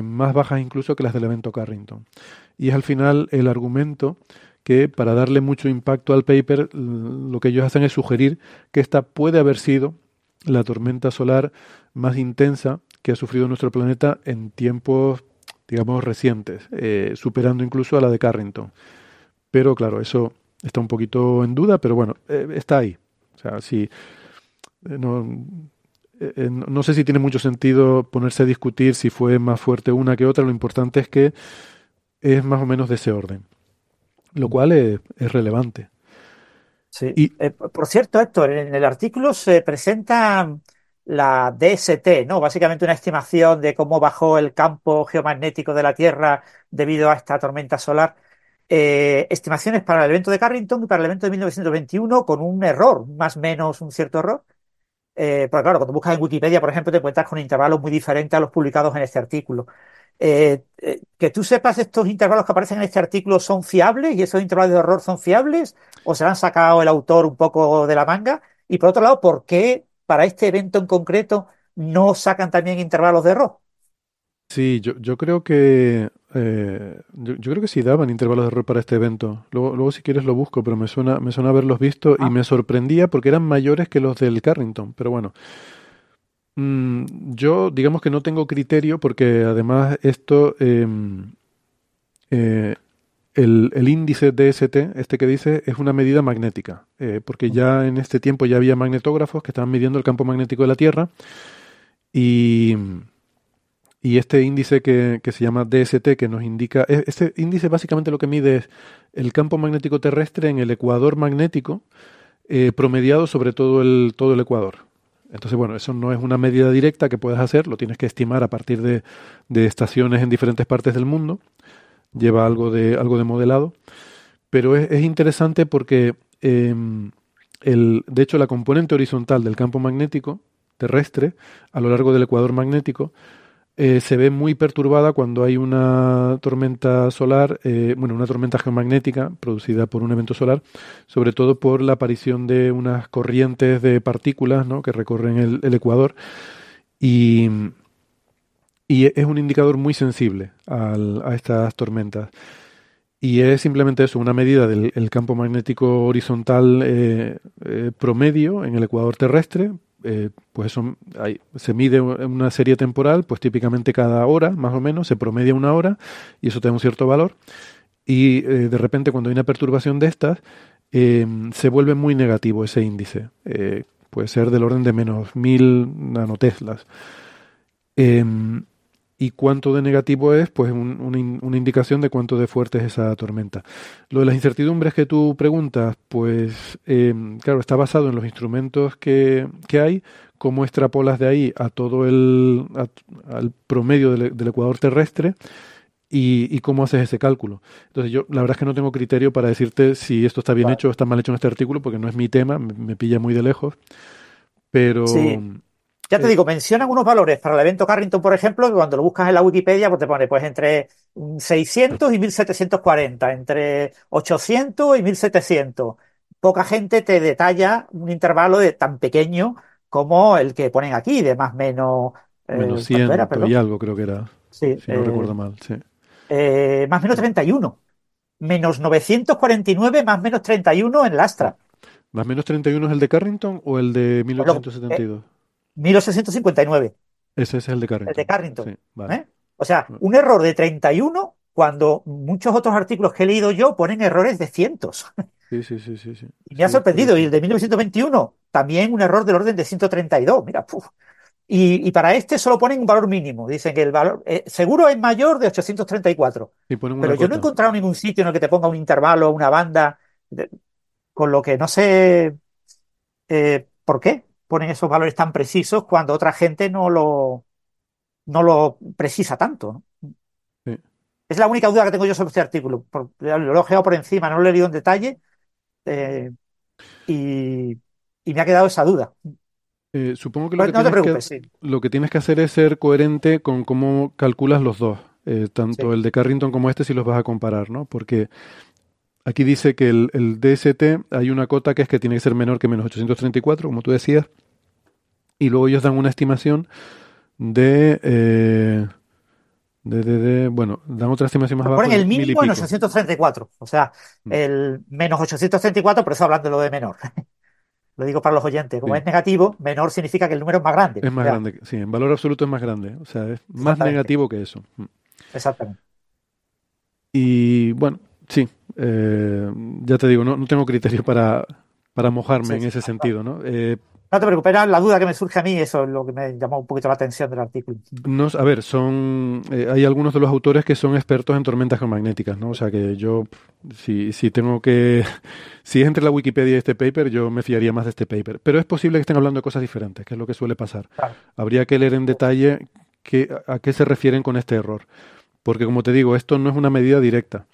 más bajas incluso que las del evento Carrington. Y es al final el argumento que para darle mucho impacto al paper, lo que ellos hacen es sugerir que esta puede haber sido la tormenta solar más intensa que ha sufrido nuestro planeta en tiempos, digamos, recientes, eh, superando incluso a la de Carrington. Pero claro, eso está un poquito en duda, pero bueno, eh, está ahí. O sea, si eh, no, no sé si tiene mucho sentido ponerse a discutir si fue más fuerte una que otra, lo importante es que es más o menos de ese orden lo cual es, relevante. Sí. Y, eh, por cierto, Héctor, en el artículo se presenta la DST, ¿no? Básicamente una estimación de cómo bajó el campo geomagnético de la Tierra debido a esta tormenta solar. Eh, estimaciones para el evento de Carrington y para el evento de 1921 con un error, más o menos un cierto error. Eh, porque claro, cuando buscas en Wikipedia, por ejemplo, te encuentras con intervalos muy diferentes a los publicados en este artículo. Eh, eh, que tú sepas estos intervalos que aparecen en este artículo son fiables y esos intervalos de error son fiables o se han sacado el autor un poco de la manga. Y por otro lado, ¿por qué para este evento en concreto no sacan también intervalos de error. Sí, yo, yo creo que eh, yo, creo que sí daban intervalos de error para este evento. Luego, luego si quieres lo busco, pero me suena, me suena haberlos visto y ah. me sorprendía porque eran mayores que los del Carrington. Pero bueno, mm, yo digamos que no tengo criterio porque además esto em, eh, el, el, índice DST, este que dice, es una medida magnética, eh, porque ya en este tiempo ya había magnetógrafos que estaban midiendo el campo magnético de la Tierra y, y este índice que, que, se llama DST, que nos indica, e, este índice básicamente lo que mide es el campo magnético terrestre en el ecuador magnético eh, promediado sobre todo el, todo el ecuador. Entonces, bueno, eso no es una medida directa que puedes hacer, lo tienes que estimar a partir de, de estaciones en diferentes partes del mundo lleva algo de, algo de modelado, pero es, es interesante porque em, el, de hecho la componente horizontal del campo magnético terrestre a lo largo del ecuador magnético eh, se ve muy perturbada cuando hay una tormenta solar, eh, bueno, una tormenta geomagnética producida por un evento solar, sobre todo por la aparición de unas corrientes de partículas ¿no? que recorren el, ecuador. Y, y es un indicador muy sensible a estas tormentas. Y es simplemente eso, una medida del campo magnético horizontal eh, eh, promedio en el ecuador terrestre. Eh, pues eso hay, se mide una serie temporal, pues típicamente cada hora, más o menos, se promedia una hora y eso tiene un cierto valor. Y de repente cuando hay una perturbación de estas, se vuelve muy negativo ese índice. puede ser del orden de menos mil nanoteslas. Y cuánto de negativo es, pues un, una indicación de cuánto de fuerte es esa tormenta. Lo de las incertidumbres que tú preguntas, pues em, claro, está basado en los instrumentos que, que, hay, cómo extrapolas de ahí a todo el al promedio del, ecuador terrestre y, y, cómo haces ese cálculo. Entonces yo la verdad es que no tengo criterio para decirte si esto está bien hecho o está mal hecho en este artículo, porque no es mi tema, me, pilla muy de lejos. Pero... Ya te digo, mencionan unos valores para el evento Carrington, por ejemplo, que cuando lo buscas en la Wikipedia, pues te pone pues entre 600 y 1740, entre 800 y 1700. Poca gente te detalla un intervalo de tan pequeño como el que ponen aquí, de más o menos. Eh, menos 100 y algo, creo que era. Sí, si no eh, recuerdo mal, sí. Eh, más o menos 31. Menos 949, más o menos 31 en Lastra. ¿Más o menos 31 es el de Carrington o el de 1872? 1859. Ese es el de Carrington. El de Carrington. ¿eh? O sea, mm. un error de 31 cuando muchos otros artículos que he leído yo ponen errores de cientos. Sí, sí, sí, sí. Y me ha sorprendido. Y el de 1921, también un error del orden de 132. Mira, Y, para este solo ponen un valor mínimo. Dicen que el valor eh, seguro es mayor de 834. pero yo no he encontrado ningún sitio en el que te ponga un intervalo, una banda, con lo que no sé eh, por qué ponen esos valores tan precisos cuando otra gente no lo, no lo precisa tanto. Es la única duda que tengo yo sobre este artículo. lo he ojeado por encima, no lo he leído en detalle eh, y, me ha quedado esa duda. Eh, supongo que lo, que lo, que tienes que hacer es ser coherente con cómo calculas los dos, eh, tanto el de Carrington como este si los vas a comparar, ¿no? Porque Aquí dice que el, el, DST hay una cota que es que tiene que ser menor que menos 834, como tú decías, y luego ellos dan una estimación de, eh, de, de, bueno, dan otra estimación más baja. Ponen el mínimo en 834, o sea, mm. el menos 834, por eso hablan de lo de menor. lo digo para los oyentes, como es negativo, menor significa que el número es más grande. Es más grande, sí, en valor absoluto es más grande, o sea, es más negativo que eso. Mm. Exactamente. Y bueno, sí, eh, ya te digo, no, no tengo criterio para, para mojarme en ese sentido, ¿no? Eh, No te preocupes, era la duda que me surge a mí, eso es lo que me llamó un poquito la atención del artículo. No, a ver, son eh, hay algunos de los autores que son expertos en tormentas geomagnéticas, ¿no? O sea que yo, si, si tengo que, si es entre la Wikipedia y este paper, yo me fiaría más de este paper. Pero es posible que estén hablando de cosas diferentes, que es lo que suele pasar. Habría que leer en detalle qué, a qué se refieren con este error. Porque como te digo, esto no es una medida directa.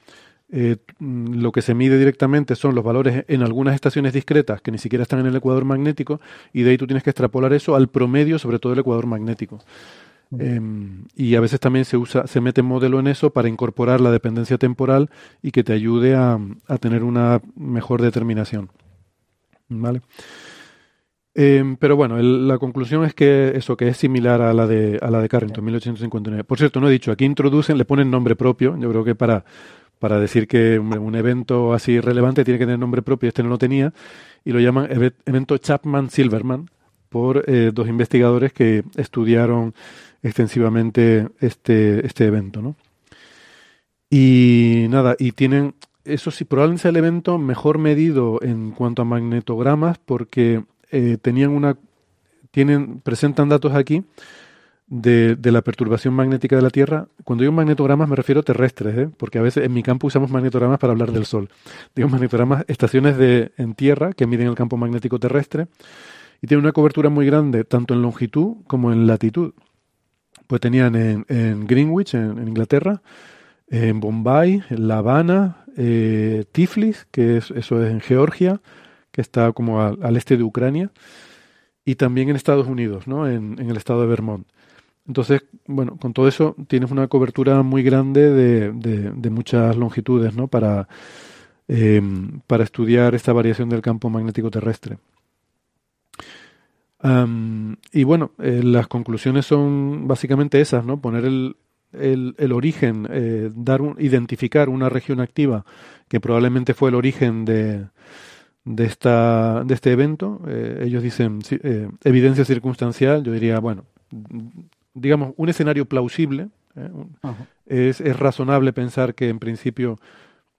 Eh, mm, lo que se mide directamente son los valores en algunas estaciones discretas que ni siquiera están en el ecuador magnético y de ahí tú tienes que extrapolar eso al promedio sobre todo el ecuador magnético. Em, y a veces también se usa, se mete modelo en eso para incorporar la dependencia temporal y que te ayude a, tener una mejor determinación. ¿Vale? Em, pero bueno, la conclusión es que eso, que es similar a la de, a la de Carrington, 1859. Por cierto, no he dicho, aquí introducen, le ponen nombre propio, yo creo que para, para decir que un evento así relevante tiene que tener nombre propio, este no lo tenía, y lo llaman evento Chapman-Silverman por eh, dos investigadores que estudiaron extensivamente este, este evento, ¿no? Y nada, y tienen, eso sí, probablemente sea el evento mejor medido en cuanto a magnetogramas porque eh, tenían una, tienen, presentan datos aquí de, la perturbación magnética de la Tierra. Cuando digo magnetogramas me refiero a terrestres, ¿eh? porque a veces en mi campo usamos magnetogramas para hablar del Sol. Digo magnetogramas, estaciones de, en Tierra que miden el campo magnético terrestre y tienen una cobertura muy grande tanto en longitud como en latitud. Pues tenían en, en Greenwich, en, Inglaterra, en Bombay, en La Habana, eh, Tiflis, que es, eso es en Georgia, que está como al, este de Ucrania, y también en Estados Unidos, ¿no? en el estado de Vermont. Entonces, bueno, con todo eso tienes una cobertura muy grande de, de, muchas longitudes, ¿no? Para, em, para estudiar esta variación del campo magnético terrestre. y bueno, eh, las conclusiones son básicamente esas, ¿no? Poner el, el, origen, eh, dar un, identificar una región activa que probablemente fue el origen de, de, esta, de este evento. Eh, ellos dicen evidencia circunstancial, yo diría, bueno, digamos, un escenario plausible. ¿eh? Es, es, razonable pensar que en principio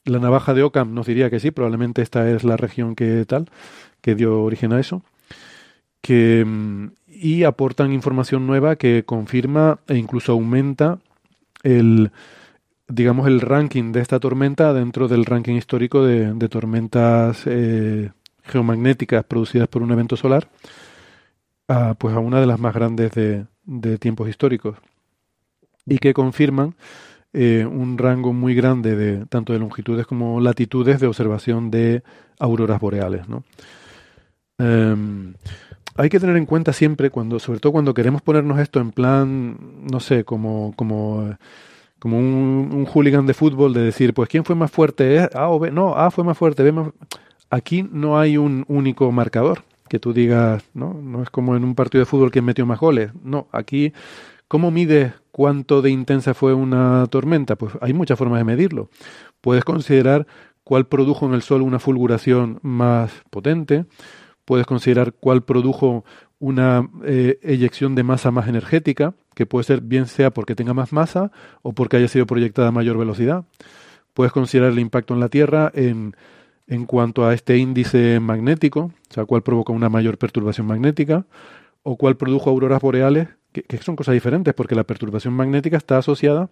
la navaja de Ockham nos diría que sí, probablemente esta es la región que tal, que dio origen a eso. Que, mm, y aportan información nueva que confirma e incluso aumenta el, digamos, el ranking de esta tormenta dentro del ranking histórico de, de tormentas eh, geomagnéticas producidas por un evento solar, a, pues a una de las más grandes de, de tiempos históricos y que confirman eh, un rango muy grande de tanto de longitudes como latitudes de observación de auroras boreales. ¿no? Em, hay que tener en cuenta siempre, cuando, sobre todo cuando queremos ponernos esto en plan, no sé, como, como, como un, un hooligan de fútbol, de decir, pues quién fue más fuerte, A o B, no, A fue más fuerte, B más... Aquí no hay un único marcador que tú digas, ¿no? No es como en un partido de fútbol que metió más goles. No, aquí, ¿cómo mides cuánto de intensa fue una tormenta? Pues hay muchas formas de medirlo. Puedes considerar cuál produjo en el Sol una fulguración más potente, puedes considerar cuál produjo una eh, eyección de masa más energética, que puede ser bien sea porque tenga más masa o porque haya sido proyectada a mayor velocidad. Puedes considerar el impacto en la Tierra en en cuanto a este índice magnético, o sea, cuál provoca una mayor perturbación magnética, o cuál produjo auroras boreales, que, son cosas diferentes, porque la perturbación magnética está asociada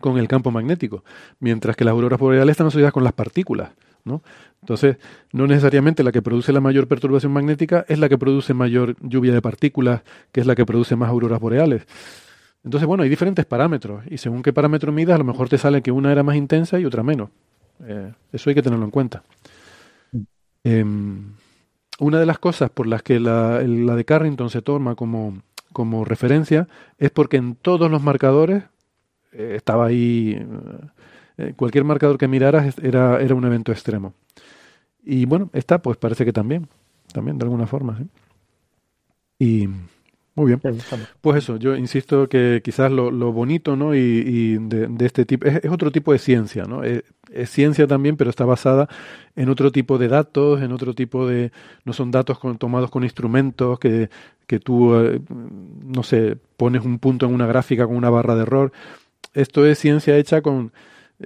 con el campo magnético, mientras que las auroras boreales están asociadas con las partículas. ¿no? Entonces, no necesariamente la que produce la mayor perturbación magnética es la que produce mayor lluvia de partículas, que es la que produce más auroras boreales. Entonces, bueno, hay diferentes parámetros, y según qué parámetro midas, a lo mejor te sale que una era más intensa y otra menos. Eh, eso hay que tenerlo en cuenta. Em, una de las cosas por las que la, de Carrington se toma como, como, referencia es porque en todos los marcadores eh, estaba ahí, eh, cualquier marcador que miraras era, era un evento extremo. Y bueno, esta pues parece que también, también de alguna forma. Y muy bien. Pues eso, yo insisto que quizás lo, bonito ¿no? y, de, este tipo es, otro tipo de ciencia, ¿no? Es, ciencia también, pero está basada en otro tipo de datos, en otro tipo de... no son datos tomados con instrumentos que, que tú, eh, no sé, pones un punto en una gráfica con una barra de error. Esto es ciencia hecha con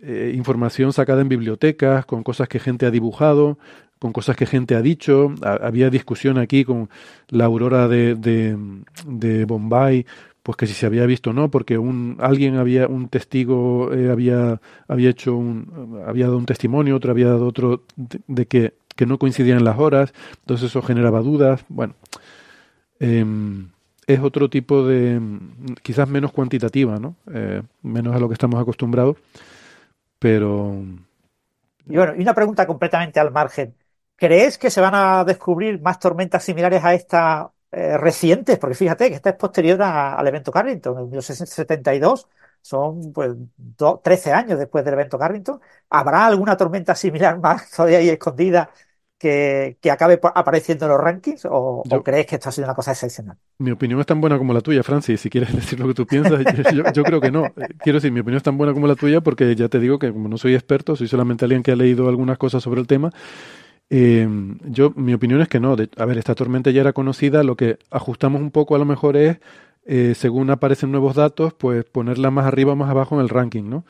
eh, información sacada en bibliotecas, con cosas que gente ha dibujado, con cosas que gente ha dicho. había discusión aquí con la aurora de, de, Bombay, pues que si se había visto o no, porque un, alguien había, un testigo eh, había, había hecho un, había dado un testimonio, otro había dado otro de, que, que, no coincidían las horas, entonces eso generaba dudas. Bueno, em, es otro tipo de, quizás menos cuantitativa, ¿no? Eh, menos a lo que estamos acostumbrados, pero... Y bueno, y una pregunta completamente al margen. ¿Crees que se van a descubrir más tormentas similares a esta eh, recientes? Porque fíjate que esta es posterior al evento Carrington, en 1972. Son pues 13 años después del evento Carrington. ¿Habrá alguna tormenta similar más todavía ahí escondida que, acabe apareciendo en los rankings? O, crees que esto ha sido una cosa excepcional? Mi opinión es tan buena como la tuya, Francis. Si quieres decir lo que tú piensas, yo, creo que no. Quiero decir, mi opinión es tan buena como la tuya porque ya te digo que como no soy experto, soy solamente alguien que ha leído algunas cosas sobre el tema eh, yo, mi opinión es que no. a ver, esta tormenta ya era conocida. Lo que ajustamos un poco a lo mejor es, eh, según aparecen nuevos datos, pues ponerla más arriba o más abajo en el ranking, ¿no?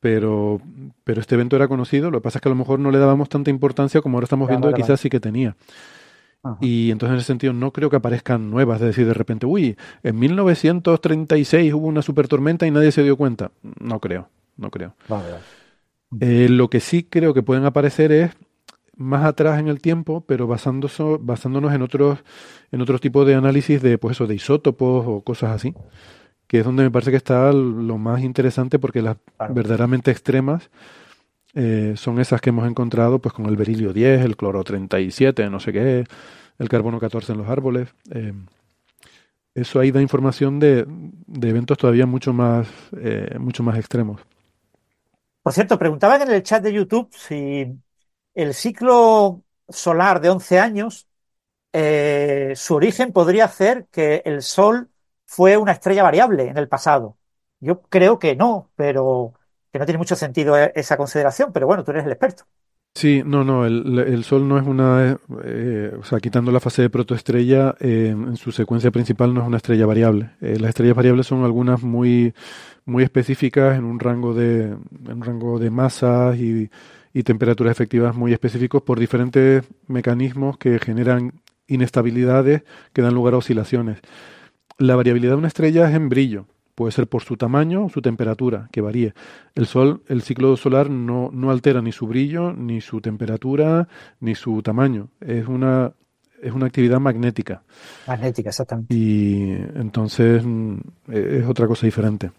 Pero, pero este evento era conocido. Lo que pasa es que a lo mejor no le dábamos tanta importancia como ahora estamos viendo que quizás sí que tenía. Y entonces en ese sentido no creo que aparezcan nuevas, es decir, de repente, uy, en 1936 hubo una super tormenta y nadie se dio cuenta. No creo, no creo. Eh, lo que sí creo que pueden aparecer es más atrás en el tiempo, pero basándose, basándonos en otros, en otros tipos de análisis de, pues eso, de isótopos o cosas así, que es donde me parece que está lo más interesante porque las verdaderamente extremas eh, son esas que hemos encontrado pues con el berilio 10, el cloro 37, no sé qué, el carbono 14 en los árboles. Eh, eso ahí da información de, de eventos todavía mucho más, eh, mucho más extremos. Por cierto, preguntaban en el chat de YouTube si el ciclo solar de 11 años, eh, su origen podría ser que el Sol fue una estrella variable en el pasado. Yo creo que no, pero que no tiene mucho sentido e-, esa consideración, pero bueno, tú eres el experto. Sí, no, no, el, Sol no es una, eh, o sea, quitando la fase de protoestrella, eh, en su secuencia principal no es una estrella variable. las estrellas variables son algunas muy, muy específicas en un rango de, en un rango de masas y y temperaturas efectivas muy específicos por diferentes mecanismos que generan inestabilidades que dan lugar a oscilaciones. La variabilidad de una estrella es en brillo, puede ser por su tamaño o su temperatura, que varíe. El Sol, el ciclo solar no, no altera ni su brillo, ni su temperatura, ni su tamaño. Es una, es una actividad magnética. Magnética, exactamente. Y entonces mm, es otra cosa diferente.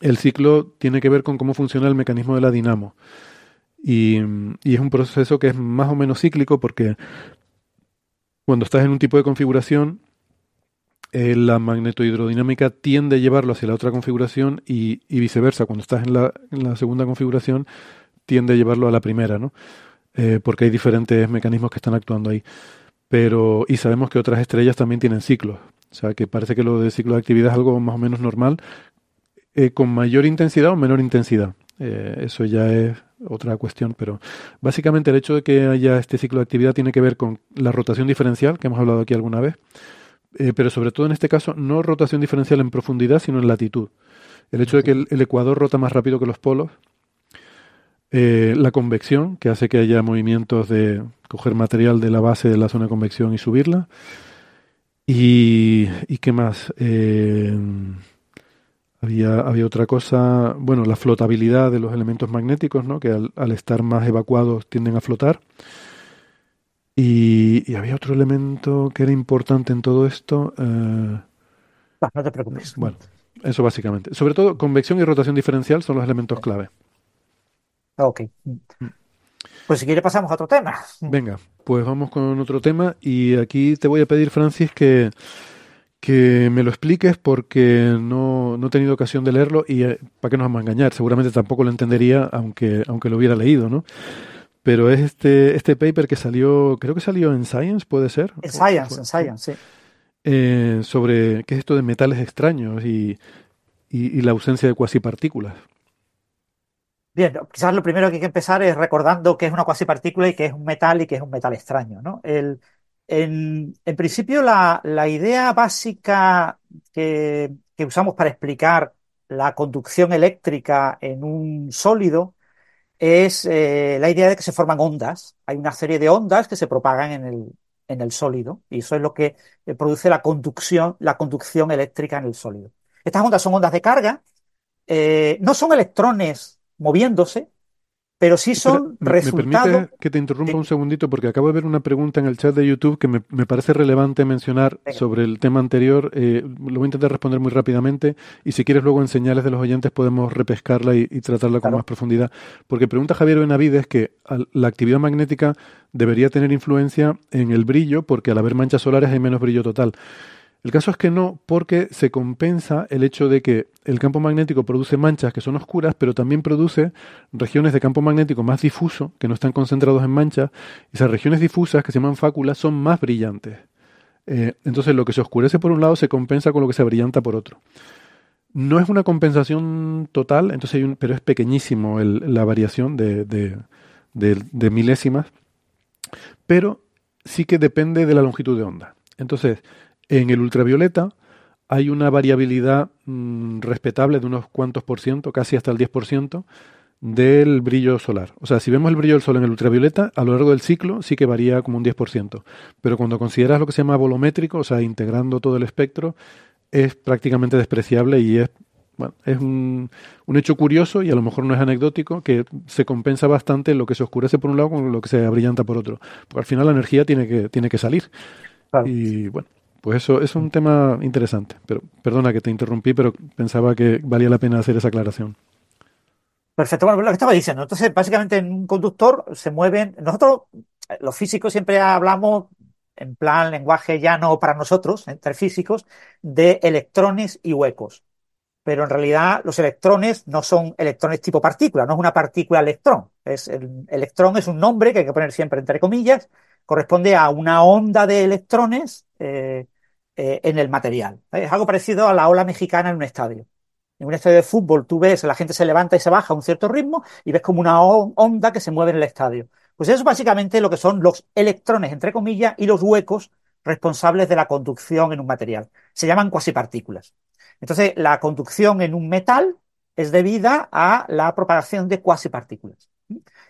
El ciclo tiene que ver con cómo funciona el mecanismo de la dinamo. Y, es un proceso que es más o menos cíclico porque cuando estás en un tipo de configuración, eh, la magnetohidrodinámica tiende a llevarlo hacia la otra configuración y, viceversa. Cuando estás en la, segunda configuración, tiende a llevarlo a la primera, ¿no? Eh, porque hay diferentes mecanismos que están actuando ahí. Pero, y sabemos que otras estrellas también tienen ciclos. O sea, que parece que lo de ciclo de actividad es algo más o menos normal, eh, con mayor intensidad o menor intensidad. eso ya es otra cuestión, pero básicamente el hecho de que haya este ciclo de actividad tiene que ver con la rotación diferencial, que hemos hablado aquí alguna vez, eh, pero sobre todo en este caso no rotación diferencial en profundidad, sino en latitud. El hecho de que el, ecuador rota más rápido que los polos, eh, la convección, que hace que haya movimientos de coger material de la base de la zona de convección y subirla, y, y qué más. Eh, había, había otra cosa, bueno, la flotabilidad de los elementos magnéticos, ¿no? que al, estar más evacuados tienden a flotar. Y, había otro elemento que era importante en todo esto. Eh, no, te preocupes. Bueno, eso básicamente. Sobre todo, convección y rotación diferencial son los elementos clave. Ok. Pues si quiere pasamos a otro tema. Venga, pues vamos con otro tema y aquí te voy a pedir, Francis, que que me lo expliques porque no, no he tenido ocasión de leerlo y eh, para qué nos vamos a engañar, seguramente tampoco lo entendería aunque, aunque lo hubiera leído, ¿no? Pero es este, este paper que salió, creo que salió en Science, ¿puede ser? En Science, en Science, sí. Eh, sobre qué es esto de metales extraños y, y, la ausencia de cuasipartículas. Bien, quizás lo primero que hay que empezar es recordando qué es una cuasipartícula y qué es un metal y qué es un metal extraño, ¿no? El, en, principio, la, idea básica que, usamos para explicar la conducción eléctrica en un sólido es eh, la idea de que se forman ondas. Hay una serie de ondas que se propagan en el, en el sólido y eso es lo que eh, produce la conducción, la conducción eléctrica en el sólido. Estas ondas son ondas de carga, eh, no son electrones moviéndose, pero sí son me, resultado... permite que te interrumpa un segundito porque acabo de ver una pregunta en el chat de YouTube que me, parece relevante mencionar sobre el tema anterior. Eh, lo voy a intentar responder muy rápidamente y si quieres luego en señales de los oyentes podemos repescarla y, tratarla con más profundidad. Porque pregunta Javier Benavides que la actividad magnética debería tener influencia en el brillo porque al haber manchas solares hay menos brillo total. El caso es que no, porque se compensa el hecho de que el campo magnético produce manchas que son oscuras, pero también produce regiones de campo magnético más difuso, que no están concentrados en manchas, y esas regiones difusas, que se llaman fáculas, son más brillantes. Eh, entonces lo que se oscurece por un lado se compensa con lo que se brillanta por otro. No es una compensación total, entonces pero es pequeñísimo la variación de milésimas, pero sí que depende de la longitud de onda. Entonces, en el ultravioleta hay una variabilidad mm, respetable de unos cuantos por ciento, casi hasta el 10%, del brillo solar. O sea, si vemos el brillo del sol en el ultravioleta, a lo largo del ciclo sí que varía como un 10%. Pero cuando consideras lo que se llama volumétrico, o sea, integrando todo el espectro, es prácticamente despreciable y es, bueno, es un, un hecho curioso y a lo mejor no es anecdótico, que se compensa bastante lo que se oscurece por un lado con lo que se abrillanta por otro. Porque al final la energía tiene que, tiene que salir. Y bueno, pues eso es un tema interesante. Pero perdona que te interrumpí, pero pensaba que valía la pena hacer esa aclaración. Perfecto, bueno, lo que estaba diciendo. Entonces, básicamente en un conductor se mueven. Nosotros, los físicos, siempre hablamos en plan lenguaje llano para nosotros, entre físicos, de electrones y huecos. Pero en realidad los electrones no son electrones tipo partícula, no es una partícula electrón. Es el electrón es un nombre que hay que poner siempre entre comillas corresponde a una onda de electrones eh, eh, en el material. Es algo parecido a la ola mexicana en un estadio. En un estadio de fútbol tú ves, la gente se levanta y se baja a un cierto ritmo y ves como una onda que se mueve en el estadio. Pues eso es básicamente lo que son los electrones, entre comillas, y los huecos responsables de la conducción en un material. Se llaman cuasipartículas. Entonces, la conducción en un metal es debida a la propagación de cuasipartículas.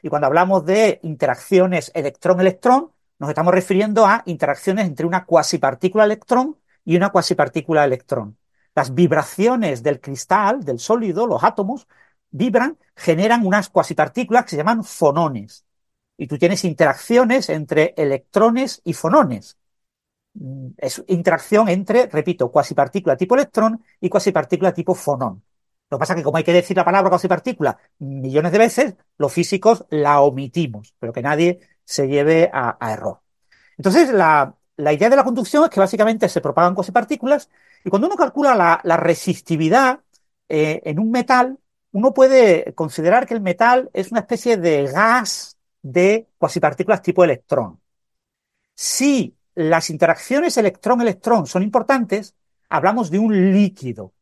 Y cuando hablamos de interacciones electrón-electrón, nos estamos refiriendo a interacciones entre una cuasipartícula electrón y una cuasipartícula electrón. Las vibraciones del cristal, del sólido, los átomos, vibran, generan unas cuasipartículas que se llaman fonones. Y tú tienes interacciones entre electrones y fonones. Mm, es interacción entre, repito, cuasipartícula tipo electrón y cuasipartícula tipo fonón. Lo que pasa es que como hay que decir la palabra cuasipartícula millones de veces, los físicos la omitimos, pero que nadie se lleve a, error. Entonces, la, idea de la conducción es que básicamente se propagan cuasipartículas y cuando uno calcula la, resistividad eh, en un metal, uno puede considerar que el metal es una especie de gas de cuasipartículas tipo electrón. Si las interacciones electrón-electrón son importantes, hablamos de un líquido.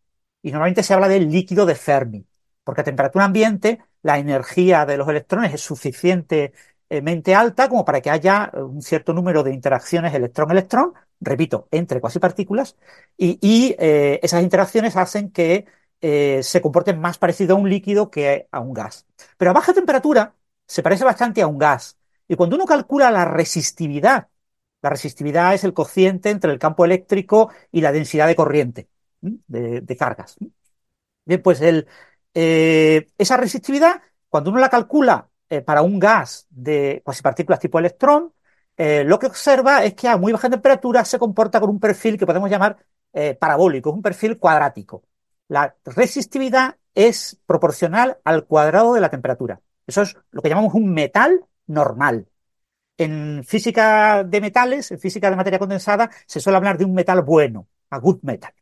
Y normalmente se habla del líquido de Fermi, porque a temperatura ambiente la energía de los electrones es suficiente mente alta como para que haya eh, un cierto número de interacciones electrón-electrón, repito, entre cuasipartículas, y, y eh, esas interacciones hacen que eh, se comporten más parecido a un líquido que a un gas. Pero a baja temperatura se parece bastante a un gas. Y cuando uno calcula la resistividad, la resistividad es el cociente entre el campo eléctrico y la densidad de corriente, de, cargas. Bien, pues el, esa resistividad, cuando uno la calcula eh, para un gas de cuasipartículas tipo electrón, eh, lo que observa es que a muy baja temperatura se comporta con un perfil que podemos llamar eh, parabólico, es un perfil cuadrático. La resistividad es proporcional al cuadrado de la temperatura. Eso es lo que llamamos un metal normal. En física de metales, en física de materia condensada, se suele hablar de un metal bueno, a good metal.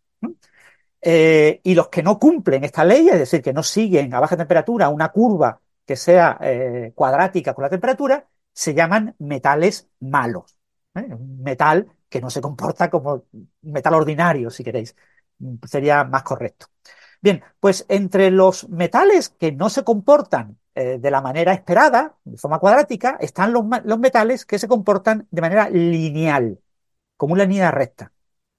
y los que no cumplen esta ley, es decir, que no siguen a baja temperatura una curva que sea eh, cuadrática con la temperatura, se llaman metales malos. ¿eh? Un metal que no se comporta como metal ordinario, si queréis. Sería más correcto. Bien, pues entre los metales que no se comportan eh, de la manera esperada, de forma cuadrática, están los, metales que se comportan de manera lineal, como una línea recta.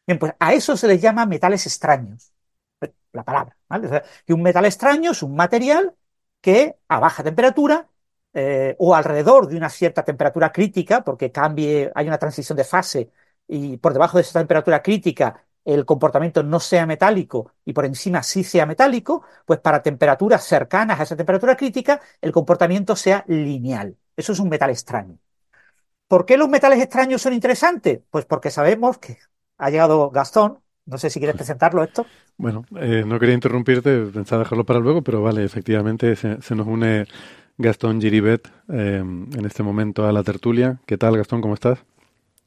Bien, pues a eso se les llama metales extraños. La palabra, ¿vale? que un metal extraño es un material que a baja temperatura eh, o alrededor de una cierta temperatura crítica, porque cambie, hay una transición de fase y por debajo de esa temperatura crítica el comportamiento no sea metálico y por encima sí sea metálico, pues para temperaturas cercanas a esa temperatura crítica el comportamiento sea lineal. Eso es un metal extraño. ¿Por qué los metales extraños son interesantes? Pues porque sabemos que ha llegado Gastón. No sé si quieres presentarlo esto. Bueno, eh, no quería interrumpirte, pensaba dejarlo para luego, pero vale, efectivamente se, nos une Gastón Giribet eh, en este momento a la tertulia. ¿Qué tal, Gastón? ¿Cómo estás?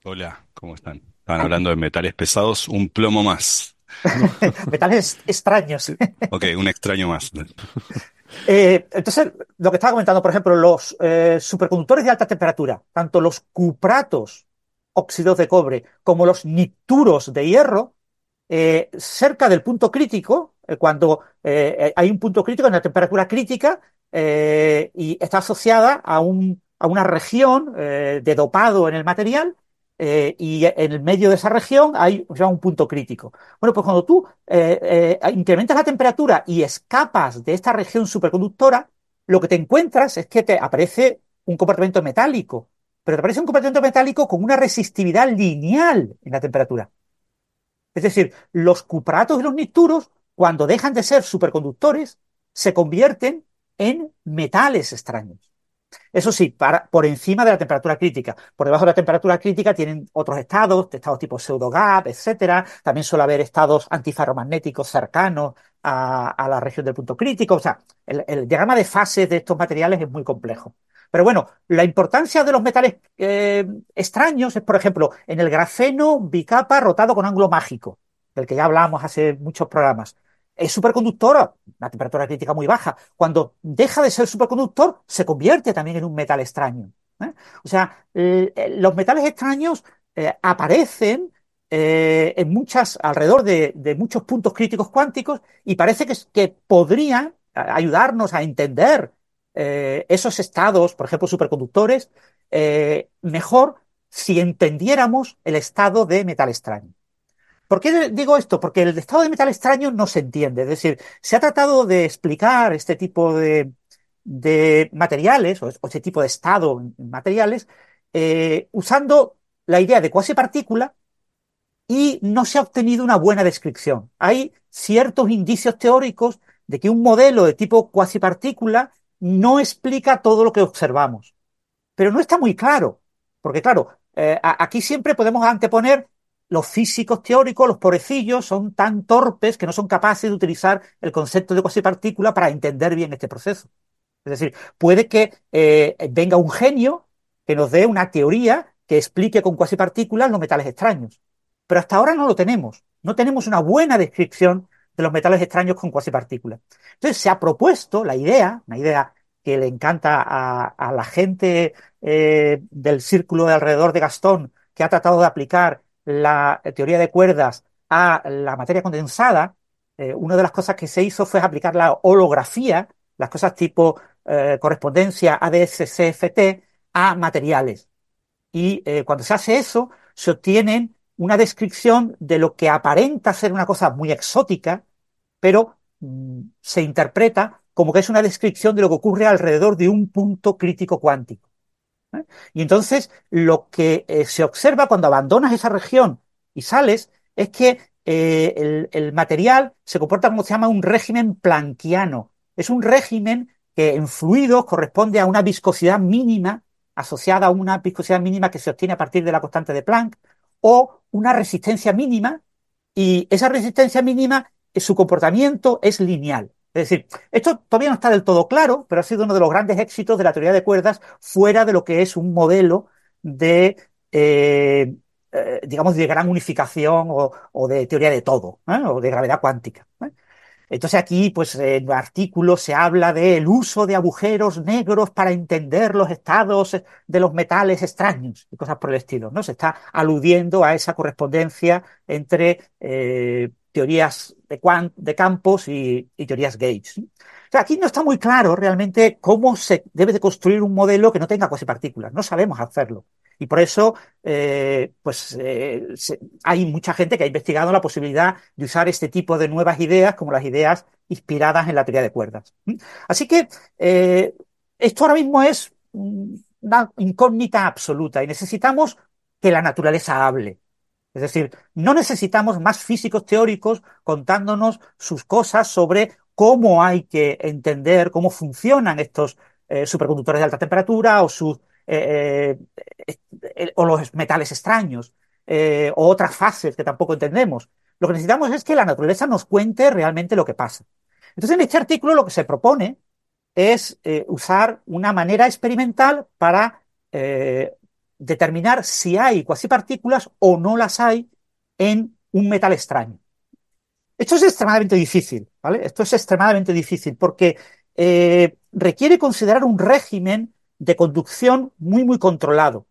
Hola, ¿cómo están? Estaban hablando de metales pesados, un plomo más. metales extraños. ok, un extraño más. Eh, entonces, lo que estaba comentando, por ejemplo, los eh, superconductores de alta temperatura, tanto los cupratos óxidos de cobre como los nicturos de hierro, eh, cerca del punto crítico, cuando hay un punto crítico en la temperatura crítica y está asociada a, un, a una región de dopado en el material, eh, y en el medio de esa región hay un punto crítico. Bueno, pues cuando tú eh, eh, incrementas la temperatura y escapas de esta región superconductora, lo que te encuentras es que te aparece un comportamiento metálico, pero te aparece un comportamiento metálico con una resistividad lineal en la temperatura. Es decir, los cupratos y los nicturos, cuando dejan de ser superconductores, se convierten en metales extraños. Eso sí, por encima de la temperatura crítica. Por debajo de la temperatura crítica tienen otros estados, estados tipo pseudo-gap, etcétera. También suele haber estados antiferromagnéticos cercanos a, la región del punto crítico. O sea, el, diagrama de fases de estos materiales es muy complejo. Pero bueno, la importancia de los metales eh, extraños es, por ejemplo, en el grafeno bicapa rotado con ángulo mágico, del que ya hablábamos hace muchos programas es superconductora, una temperatura crítica muy baja. Cuando deja de ser superconductor, se convierte también en un metal extraño. ¿eh? O sea, los metales extraños eh, aparecen eh, en muchas, alrededor de, muchos puntos críticos cuánticos y parece que, que podrían ayudarnos a entender esos estados, por ejemplo, superconductores, mejor si entendiéramos el estado de metal extraño. ¿Por qué digo esto? Porque el estado de metal extraño no se entiende. Es decir, se ha tratado de explicar este tipo de, materiales o, este tipo de estado en materiales eh, usando la idea de cuasi partícula y no se ha obtenido una buena descripción. Hay ciertos indicios teóricos de que un modelo de tipo cuasi partícula no explica todo lo que observamos. Pero no está muy claro, porque claro, eh, aquí siempre podemos anteponer los físicos teóricos, los pobrecillos, son tan torpes que no son capaces de utilizar el concepto de cuasipartícula para entender bien este proceso. Es decir, puede que eh, venga un genio que nos dé una teoría que explique con cuasipartículas los metales extraños. Pero hasta ahora no lo tenemos. No tenemos una buena descripción de los metales extraños con cuasipartículas. Entonces se ha propuesto la idea, una idea que le encanta a, la gente eh, del círculo de alrededor de Gastón, que ha tratado de aplicar la teoría de cuerdas a la materia condensada, eh, una de las cosas que se hizo fue aplicar la holografía, las cosas tipo eh, correspondencia ADS-CFT, a materiales. Y cuando se hace eso, se obtiene una descripción de lo que aparenta ser una cosa muy exótica, pero mm, se interpreta como que es una descripción de lo que ocurre alrededor de un punto crítico cuántico. ¿eh? Y entonces lo que eh, se observa cuando abandonas esa región y sales es que eh, el, material se comporta como se llama un régimen planquiano. Es un régimen que en fluidos corresponde a una viscosidad mínima asociada a una viscosidad mínima que se obtiene a partir de la constante de Planck o una resistencia mínima y esa resistencia mínima, su comportamiento es lineal. Es decir, esto todavía no está del todo claro, pero ha sido uno de los grandes éxitos de la teoría de cuerdas fuera de lo que es un modelo de, eh, eh, digamos, de gran unificación o, de teoría de todo, ¿eh? o de gravedad cuántica. Entonces aquí, pues en el artículo se habla del uso de agujeros negros para entender los estados de los metales extraños y cosas por el estilo, ¿no? Se está aludiendo a esa correspondencia entre teorías de, campos y, teorías Gates. aquí no está muy claro realmente cómo se debe de construir un modelo que no tenga cuasipartículas. No sabemos hacerlo. Y por eso, eh, pues, eh, hay mucha gente que ha investigado la posibilidad de usar este tipo de nuevas ideas como las ideas inspiradas en la teoría de cuerdas. Así que eh, esto ahora mismo es una incógnita absoluta y necesitamos que la naturaleza hable. Es decir, no necesitamos más físicos teóricos contándonos sus cosas sobre cómo hay que entender cómo funcionan estos eh, superconductores de alta temperatura o, sus, eh, eh, o los metales extraños o otras fases que tampoco entendemos. Lo que necesitamos es que la naturaleza nos cuente realmente lo que pasa. Entonces, en este artículo lo que se propone es usar una manera experimental para determinar si hay cuasipartículas o no las hay en un metal extraño. Esto es extremadamente difícil, ¿vale? Esto es extremadamente difícil porque eh, requiere considerar un régimen de conducción muy, muy controlado.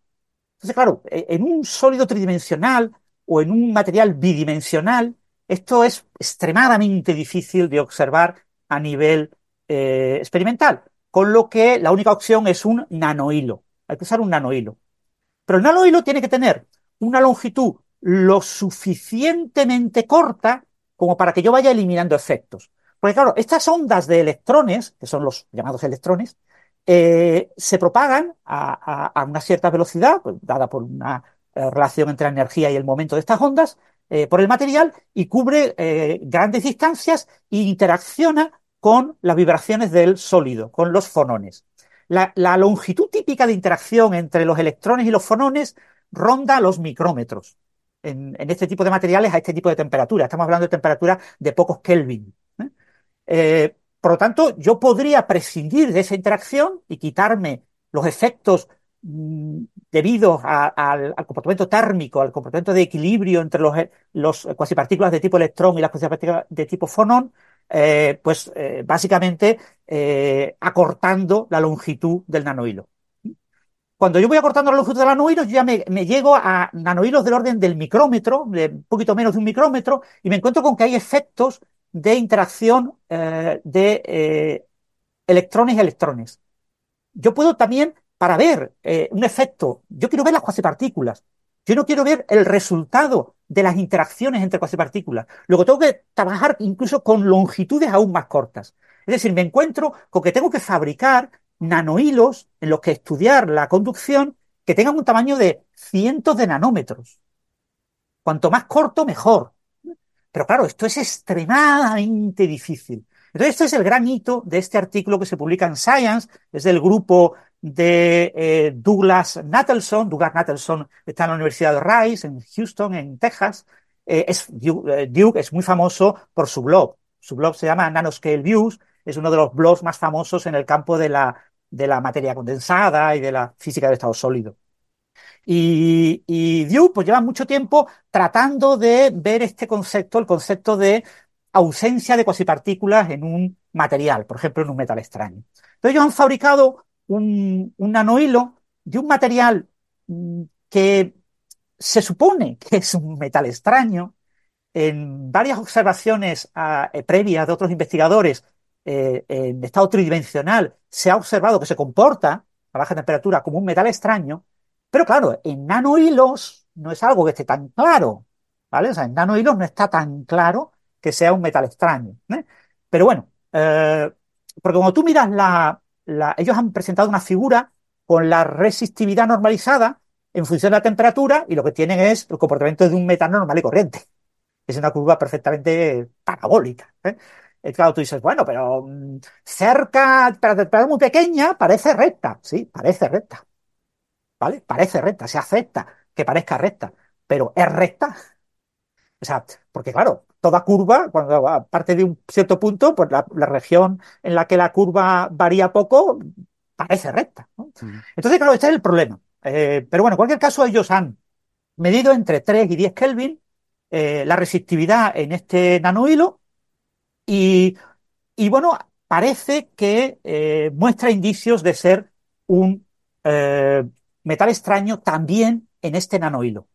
Entonces, claro, e, en un sólido tridimensional o en un material bidimensional, esto es extremadamente difícil de observar a nivel eh, experimental, con lo que la única opción es un nanohilo. Hay que usar un nanohilo. Pero el nanohilo tiene que tener una longitud lo suficientemente corta como para que yo vaya eliminando efectos. Porque claro, estas ondas de electrones, que son los llamados electrones, eh, se propagan a, una cierta velocidad, pues, dada por una eh, relación entre la energía y el momento de estas ondas, eh, por el material y cubre grandes distancias e interacciona con las vibraciones del sólido, con los fonones. La, longitud típica de interacción entre los electrones y los fonones ronda los micrómetros. En, este tipo de materiales a este tipo de temperatura. Estamos hablando de temperaturas de pocos Kelvin. ¿eh? Eh, por lo tanto, yo podría prescindir de esa interacción y quitarme los efectos mm, debidos al, comportamiento térmico, al comportamiento de equilibrio entre los, los cuasipartículas de tipo electrón y las cuasipartículas de tipo fonón, eh, pues eh, básicamente eh, acortando la longitud del nanohilo. Cuando yo voy acortando la longitud del nanohilo, yo ya me, llego a nanohilos del orden del micrómetro, de un poquito menos de un micrómetro, y me encuentro con que hay efectos de interacción de electrones y electrones. Yo puedo también, para ver un efecto, yo quiero ver las cuasipartículas, yo no quiero ver el resultado de las interacciones entre cuasipartículas. Luego tengo que trabajar incluso con longitudes aún más cortas. Es decir, me encuentro con que tengo que fabricar nanohilos en los que estudiar la conducción que tengan un tamaño de cientos de nanómetros. Cuanto más corto, mejor. Pero claro, esto es extremadamente difícil. Entonces, este es el gran hito de este artículo que se publica en Science, es del grupo de eh, Douglas Nattelson. Douglas Nattelson está en la Universidad de Rice, en Houston, en Texas. Eh, es, eh, Duke es muy famoso por su blog. Su blog se llama Nanoscale Views. Es uno de los blogs más famosos en el campo de la, de la materia condensada y de la física de estado sólido. Y, y Duke pues lleva mucho tiempo tratando de ver este concepto, el concepto de ausencia de cuasipartículas en un material, por ejemplo, en un metal extraño. Entonces ellos han fabricado un, un nanohilo de un material mm, que se supone que es un metal extraño. En varias observaciones eh, previas de otros investigadores eh, en estado tridimensional se ha observado que se comporta a baja temperatura como un metal extraño, pero claro, en nanohilos no es algo que esté tan claro, ¿vale? O sea, en nanohilos no está tan claro que sea un metal extraño. ¿eh? Pero bueno, porque como tú miras la, ellos han presentado una figura con la resistividad normalizada en función de la temperatura y lo que tienen es el comportamiento de un metal normal y corriente. Es una curva perfectamente parabólica. ¿eh? Claro, tú dices, bueno, pero mm, cerca, temperatura muy pequeña, parece recta. Sí, parece recta. ¿Vale? Parece recta, se acepta que parezca recta, pero ¿es recta? O sea, porque claro, toda curva, cuando parte de un cierto punto, pues la, región en la que la curva varía poco parece recta. Entonces, claro, este es el problema. Eh, pero bueno, en cualquier caso, ellos han medido entre 3 y 10 Kelvin eh, la resistividad en este nanohilo y, y bueno, parece que eh, muestra indicios de ser un metal extraño también en este nanohilo.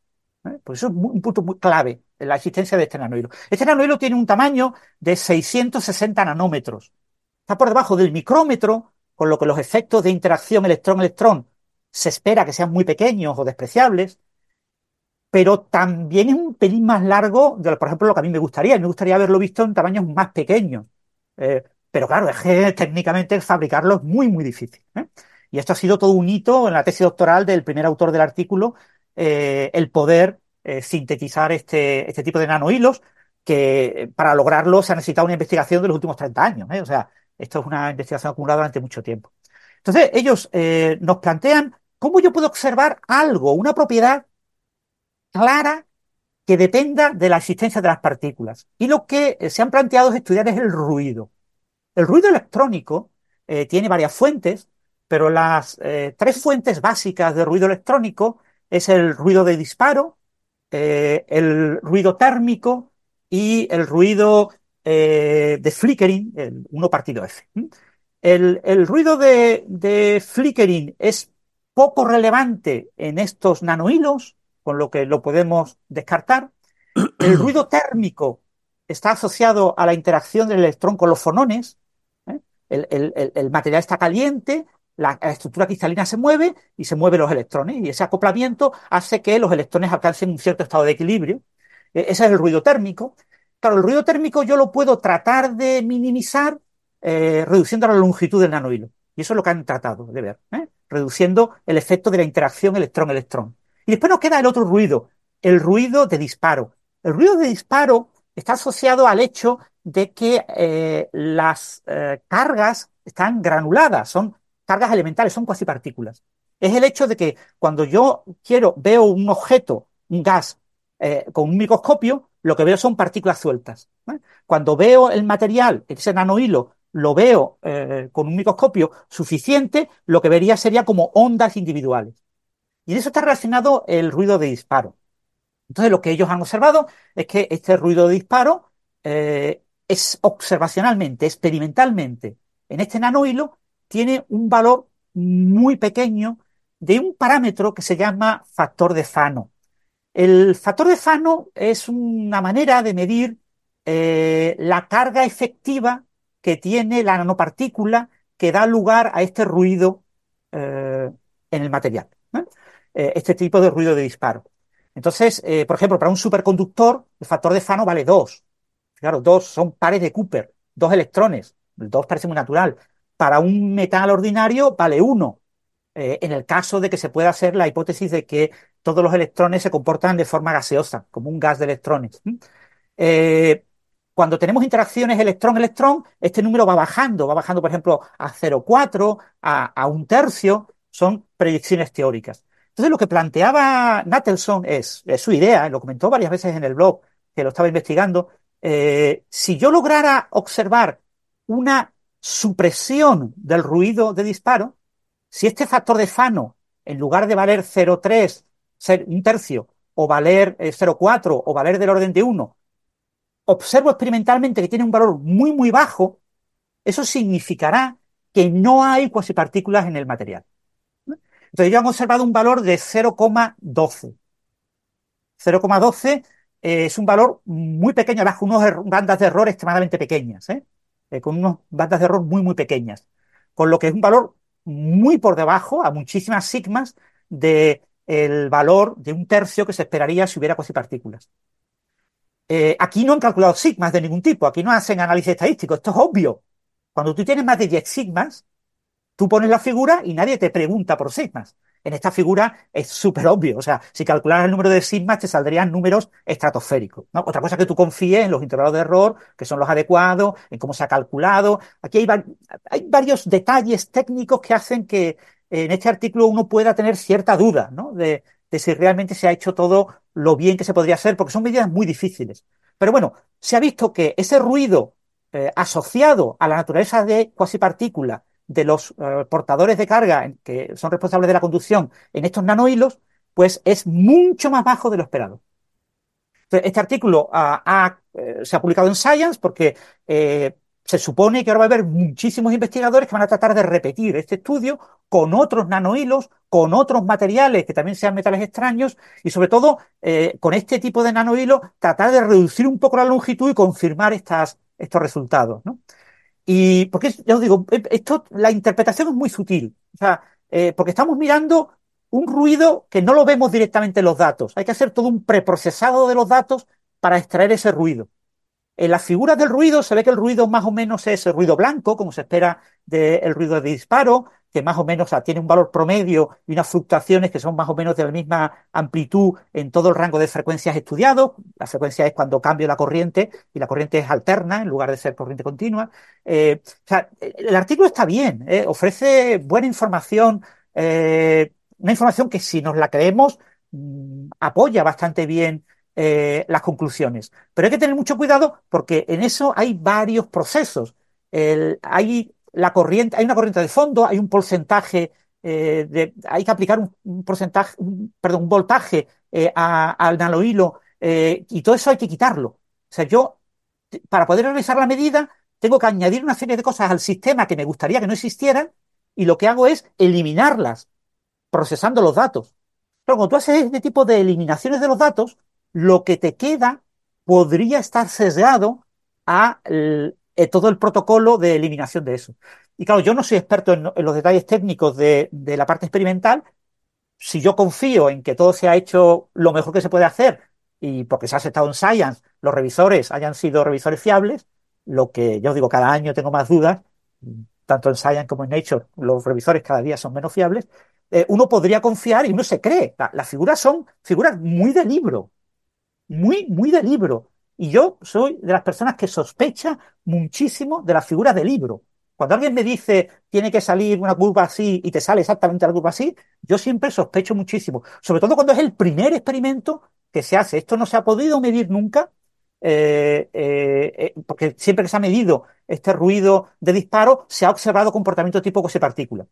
Pues eso es un punto muy clave la existencia de este nanohilo. Este nanohilo tiene un tamaño de 660 nanómetros. Está por debajo del micrómetro, con lo que los efectos de interacción electrón-electrón se espera que sean muy pequeños o despreciables, pero también es un pelín más largo de, por ejemplo, lo que a mí me gustaría. Me gustaría haberlo visto en tamaños más pequeños. Eh, pero claro, es que técnicamente fabricarlo es muy, muy difícil. ¿eh? Y esto ha sido todo un hito en la tesis doctoral del primer autor del artículo, eh, el poder eh, sintetizar este, este tipo de nanohilos, que para lograrlo se ha necesitado una investigación de los últimos 30 años. O sea, esto es una investigación acumulada durante mucho tiempo. Entonces, ellos nos plantean cómo yo puedo observar algo, una propiedad clara que dependa de la existencia de las partículas. Y lo que se han planteado es estudiar es el ruido. El ruido electrónico eh, tiene varias fuentes, pero las eh, tres fuentes básicas de ruido electrónico es el ruido de disparo, eh, el ruido térmico y el ruido de flickering, el 1 partido F. El, ruido de, flickering es poco relevante en estos nanohilos, con lo que lo podemos descartar. El ruido térmico está asociado a la interacción del electrón con los fonones. ¿eh? El, material está caliente, la, estructura cristalina se mueve y se mueven los electrones. Y ese acoplamiento hace que los electrones alcancen un cierto estado de equilibrio. E, ese es el ruido térmico. Claro, el ruido térmico yo lo puedo tratar de minimizar eh, reduciendo la longitud del nanohilo. Y eso es lo que han tratado de ver, ¿eh? reduciendo el efecto de la interacción electrón-electrón. Y después nos queda el otro ruido, el ruido de disparo. El ruido de disparo está asociado al hecho de que eh, las cargas están granuladas, son cargas elementales, son cuasi partículas. Es el hecho de que cuando yo quiero, veo un objeto, un gas, eh, con un microscopio, lo que veo son partículas sueltas. Cuando veo el material, ese nanohilo, lo veo con un microscopio suficiente, lo que vería sería como ondas individuales. Y en eso está relacionado el ruido de disparo. Entonces, lo que ellos han observado es que este ruido de disparo eh, es observacionalmente, experimentalmente, en este nanohilo, tiene un valor muy pequeño de un parámetro que se llama factor de Fano. El factor de Fano es una manera de medir eh, la carga efectiva que tiene la nanopartícula que da lugar a este ruido eh, en el material. Eh, este tipo de ruido de disparo. Entonces, por ejemplo, para un superconductor, el factor de Fano vale 2. Claro, dos son pares de Cooper, dos electrones. El 2 parece muy natural. Para un metal ordinario vale 1. Eh, en el caso de que se pueda hacer la hipótesis de que todos los electrones se comportan de forma gaseosa, como un gas de electrones. cuando tenemos interacciones electrón-electrón, este número va bajando, va bajando, por ejemplo, a 0,4, a, a un tercio, son predicciones teóricas. Entonces, lo que planteaba Natelson es, su idea, lo comentó varias veces en el blog, que lo estaba investigando, eh, si yo lograra observar una supresión del ruido de disparo, si este factor de Fano, en lugar de valer 0,3, ser un tercio, o valer 0,4, eh, o valer del orden de 1, observo experimentalmente que tiene un valor muy, muy bajo, eso significará que no hay cuasipartículas en el material. Entonces ellos han observado un valor de 0,12. 0,12 eh, es un valor muy pequeño, bajo unas bandas de error extremadamente pequeñas, ¿eh? Eh, con unas bandas de error muy, muy pequeñas. Con lo que es un valor muy por debajo, a muchísimas sigmas, del valor de un tercio que se esperaría si hubiera cuasipartículas. aquí no han calculado sigmas de ningún tipo, aquí no hacen análisis estadístico, esto es obvio. Cuando tú tienes más de 10 sigmas, Tú pones la figura y nadie te pregunta por sigmas. En esta figura es súper obvio. O sea, si calcularas el número de sigmas, te saldrían números estratosféricos. Otra cosa es que tú confíes en los intervalos de error, que son los adecuados, en cómo se ha calculado. Aquí hay, varios detalles técnicos que hacen que en este artículo uno pueda tener cierta duda de, si realmente se ha hecho todo lo bien que se podría hacer, porque son medidas muy difíciles. Pero bueno, se ha visto que ese ruido eh, asociado a la naturaleza de cuasipartícula de los eh, portadores de carga que son responsables de la conducción en estos nanohilos, pues es mucho más bajo de lo esperado. este artículo ah, eh, se ha publicado en Science porque eh, se supone que ahora va a haber muchísimos investigadores que van a tratar de repetir este estudio con otros nanohilos, con otros materiales que también sean metales extraños y sobre todo con este tipo de nanohilos tratar de reducir un poco la longitud y confirmar estas, estos resultados. ¿no? Y porque, ya os digo, e, esto, la interpretación es muy sutil. O sea, eh, porque estamos mirando un ruido que no lo vemos directamente en los datos. Hay que hacer todo un preprocesado de los datos para extraer ese ruido. En las figuras del ruido se ve que el ruido más o menos es el ruido blanco, como se espera del ruido de disparo. Que más o menos tiene un valor promedio y unas fluctuaciones que son más o menos de la misma amplitud en todo el rango de frecuencias estudiado. La frecuencia es cuando cambio la corriente y la corriente es alterna en lugar de ser corriente continua. Eh, el artículo está bien, ¿eh? ofrece buena información, eh, una información que si nos la creemos mm, apoya bastante bien las conclusiones. Pero hay que tener mucho cuidado porque en eso hay varios procesos. hay la corriente, hay una corriente de fondo, hay un porcentaje eh, de, hay que aplicar un, porcentaje, perdón, un voltaje eh, al nanohilo eh, y todo eso hay que quitarlo. O sea, yo, para poder realizar la medida, tengo que añadir una serie de cosas al sistema que me gustaría que no existieran y lo que hago es eliminarlas procesando los datos. Pero cuando tú haces este tipo de eliminaciones de los datos, lo que te queda podría estar sesgado a eh, todo el protocolo de eliminación de eso. Y claro, yo no soy experto en, los detalles técnicos de, la parte experimental. Si yo confío en que todo se ha hecho lo mejor que se puede hacer y porque se ha aceptado en Science, los revisores hayan sido revisores fiables, lo que yo digo, cada año tengo más dudas, tanto en Science como en Nature, los revisores cada día son menos fiables, eh, uno podría confiar y uno se cree. las figuras son figuras muy de libro, muy, muy de libro. Y yo soy de las personas que sospecha muchísimo de las figuras de libro. Cuando alguien me dice tiene que salir una curva así y te sale exactamente la curva así, yo siempre sospecho muchísimo. Sobre todo cuando es el primer experimento que se hace. Esto no se ha podido medir nunca, eh, eh, eh, porque siempre que se ha medido este ruido de disparo, se ha observado comportamiento tipo partícula.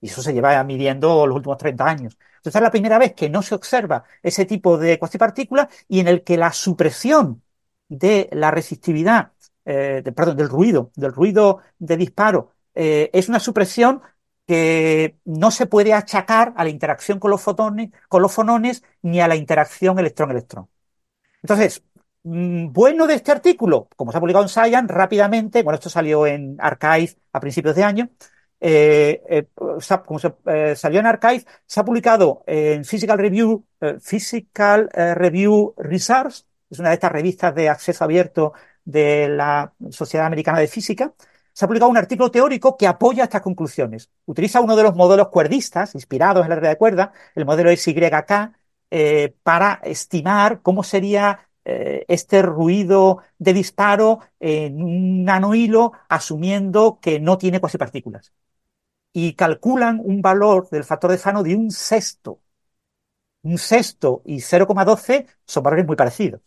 Y eso se lleva midiendo los últimos 30 años. Entonces es la primera vez que no se observa ese tipo de cuasipartículas y en el que la supresión de la resistividad, eh, perdón, del ruido, del ruido de disparo, eh, es una supresión que no se puede achacar a la interacción con los fotones, con los fonones, ni a la interacción electrón-electrón. Entonces, mm, bueno de este artículo, como se ha publicado en Science, rápidamente, bueno, esto salió en Archive a principios de año, eh, como se, salió en Archive, se ha publicado en Physical Review, Physical Review Research, es una de estas revistas de acceso abierto de la Sociedad Americana de Física, se ha publicado un artículo teórico que apoya estas conclusiones. Utiliza uno de los modelos cuerdistas, inspirados en la red de cuerda, el modelo SYK, eh, para estimar cómo sería eh, este ruido de disparo en un nanohilo, asumiendo que no tiene cuasipartículas. Y calculan un valor del factor de Fano de un sexto. Un sexto y 0,12 son valores muy parecidos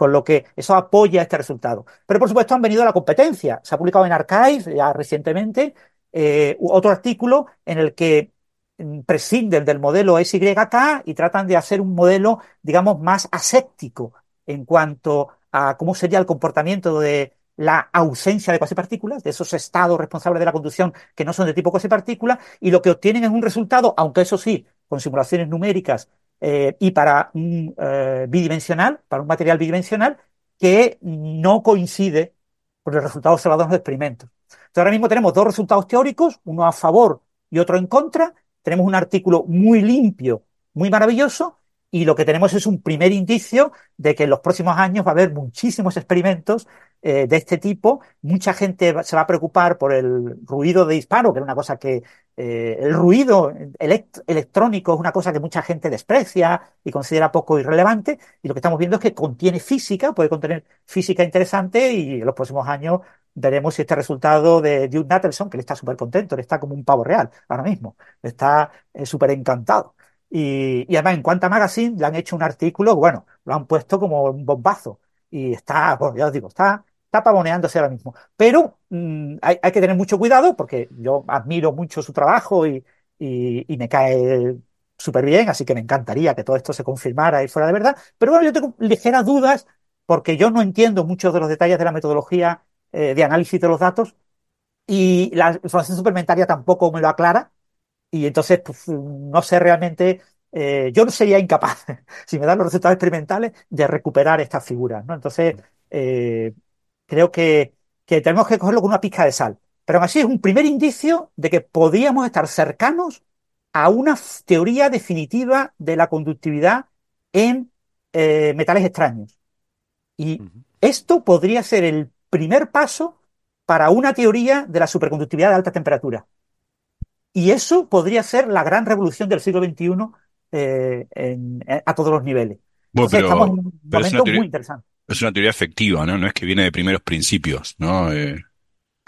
con lo que eso apoya este resultado. Pero por supuesto han venido a la competencia. Se ha publicado en Archive ya recientemente eh, otro artículo en el que mm, prescinden del modelo SYK y tratan de hacer un modelo, digamos, más aséptico en cuanto a cómo sería el comportamiento de la ausencia de cuasipartículas, de esos estados responsables de la conducción que no son de tipo cuasipartícula, y lo que obtienen es un resultado, aunque eso sí, con simulaciones numéricas eh, y para un eh, bidimensional, para un material bidimensional que no coincide con el resultado observado en los experimentos. Entonces ahora mismo tenemos dos resultados teóricos, uno a favor y otro en contra. Tenemos un artículo muy limpio, muy maravilloso, y lo que tenemos es un primer indicio de que en los próximos años va a haber muchísimos experimentos eh, de este tipo. Mucha gente se va a preocupar por el ruido de disparo, que es una cosa que eh, el ruido electrónico es una cosa que mucha gente desprecia y considera poco irrelevante. Y lo que estamos viendo es que contiene física, puede contener física interesante y en los próximos años veremos si este resultado de Duke Nattelson, que él está súper contento, él está como un pavo real ahora mismo, está eh, súper encantado. Y, y, además en Quanta Magazine le han hecho un artículo, bueno, lo han puesto como un bombazo. Y está, bueno, ya os digo, está está pavoneándose ahora mismo. Pero mm, hay, que tener mucho cuidado porque yo admiro mucho su trabajo y, me cae súper bien, así que me encantaría que todo esto se confirmara y fuera de verdad. Pero bueno, yo tengo ligeras dudas porque yo no entiendo muchos de los detalles de la metodología eh, de análisis de los datos y la información suplementaria tampoco me lo aclara. Y entonces, pues, no sé realmente eh, yo no sería incapaz, si me dan los resultados experimentales, de recuperar estas figuras, ¿no? Entonces, eh, creo que, tenemos que cogerlo con una pizca de sal. Pero aún así es un primer indicio de que podríamos estar cercanos a una teoría definitiva de la conductividad en eh, metales extraños. Y esto podría ser el primer paso para una teoría de la superconductividad de alta temperatura. Y eso podría ser la gran revolución del siglo XXI eh, en, a todos los niveles. Bueno, Entonces pero, estamos en un pero es una momento teoría, muy interesante. es una teoría efectiva, ¿no? No es que viene de primeros principios, ¿no? Eh,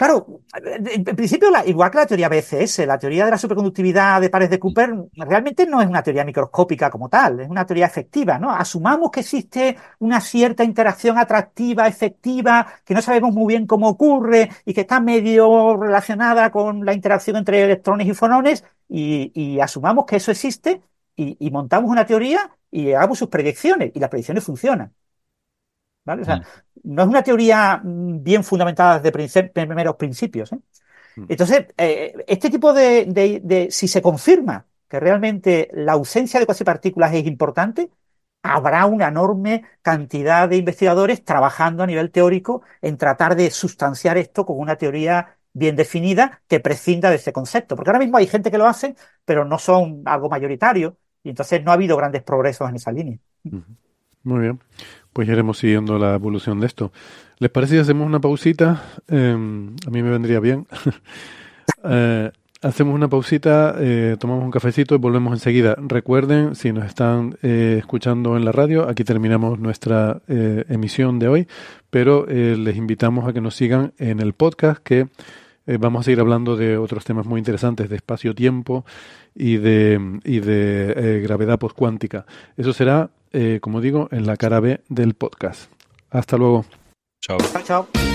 Claro, en principio, igual que la teoría BCS, la teoría de la superconductividad de pares de Cooper, realmente no es una teoría microscópica como tal, es una teoría efectiva, ¿no? Asumamos que existe una cierta interacción atractiva, efectiva, que no sabemos muy bien cómo ocurre y que está medio relacionada con la interacción entre electrones y fonones, y, y asumamos que eso existe y, y montamos una teoría y hagamos sus predicciones, y las predicciones funcionan. ¿Vale? O sea, Mm. no es una teoría mm, bien fundamentada desde primeros principios. ¿eh? Mm. Entonces, eh, este tipo de, de- de- si se confirma que realmente la ausencia de cuasipartículas es importante, habrá una enorme cantidad de investigadores trabajando a nivel teórico en tratar de sustanciar esto con una teoría bien definida que prescinda de ese concepto. Porque ahora mismo hay gente que lo hace, pero no son algo mayoritario, y entonces no ha habido grandes progresos en esa línea. Muy bien, pues iremos siguiendo la evolución de esto. ¿Les parece si hacemos una pausita? Eh, a mí me vendría bien. Eh, hacemos una pausita, eh, tomamos un cafecito y volvemos enseguida. Recuerden, si nos están eh, escuchando en la radio, aquí terminamos nuestra emisión de hoy, pero les invitamos a que nos sigan en el podcast que vamos a seguir hablando de otros temas muy interesantes de espacio-tiempo y de, y de gravedad postcuántica. Eso será, eh, como digo, en la cara B del podcast. Hasta luego. chao. Chao, chao.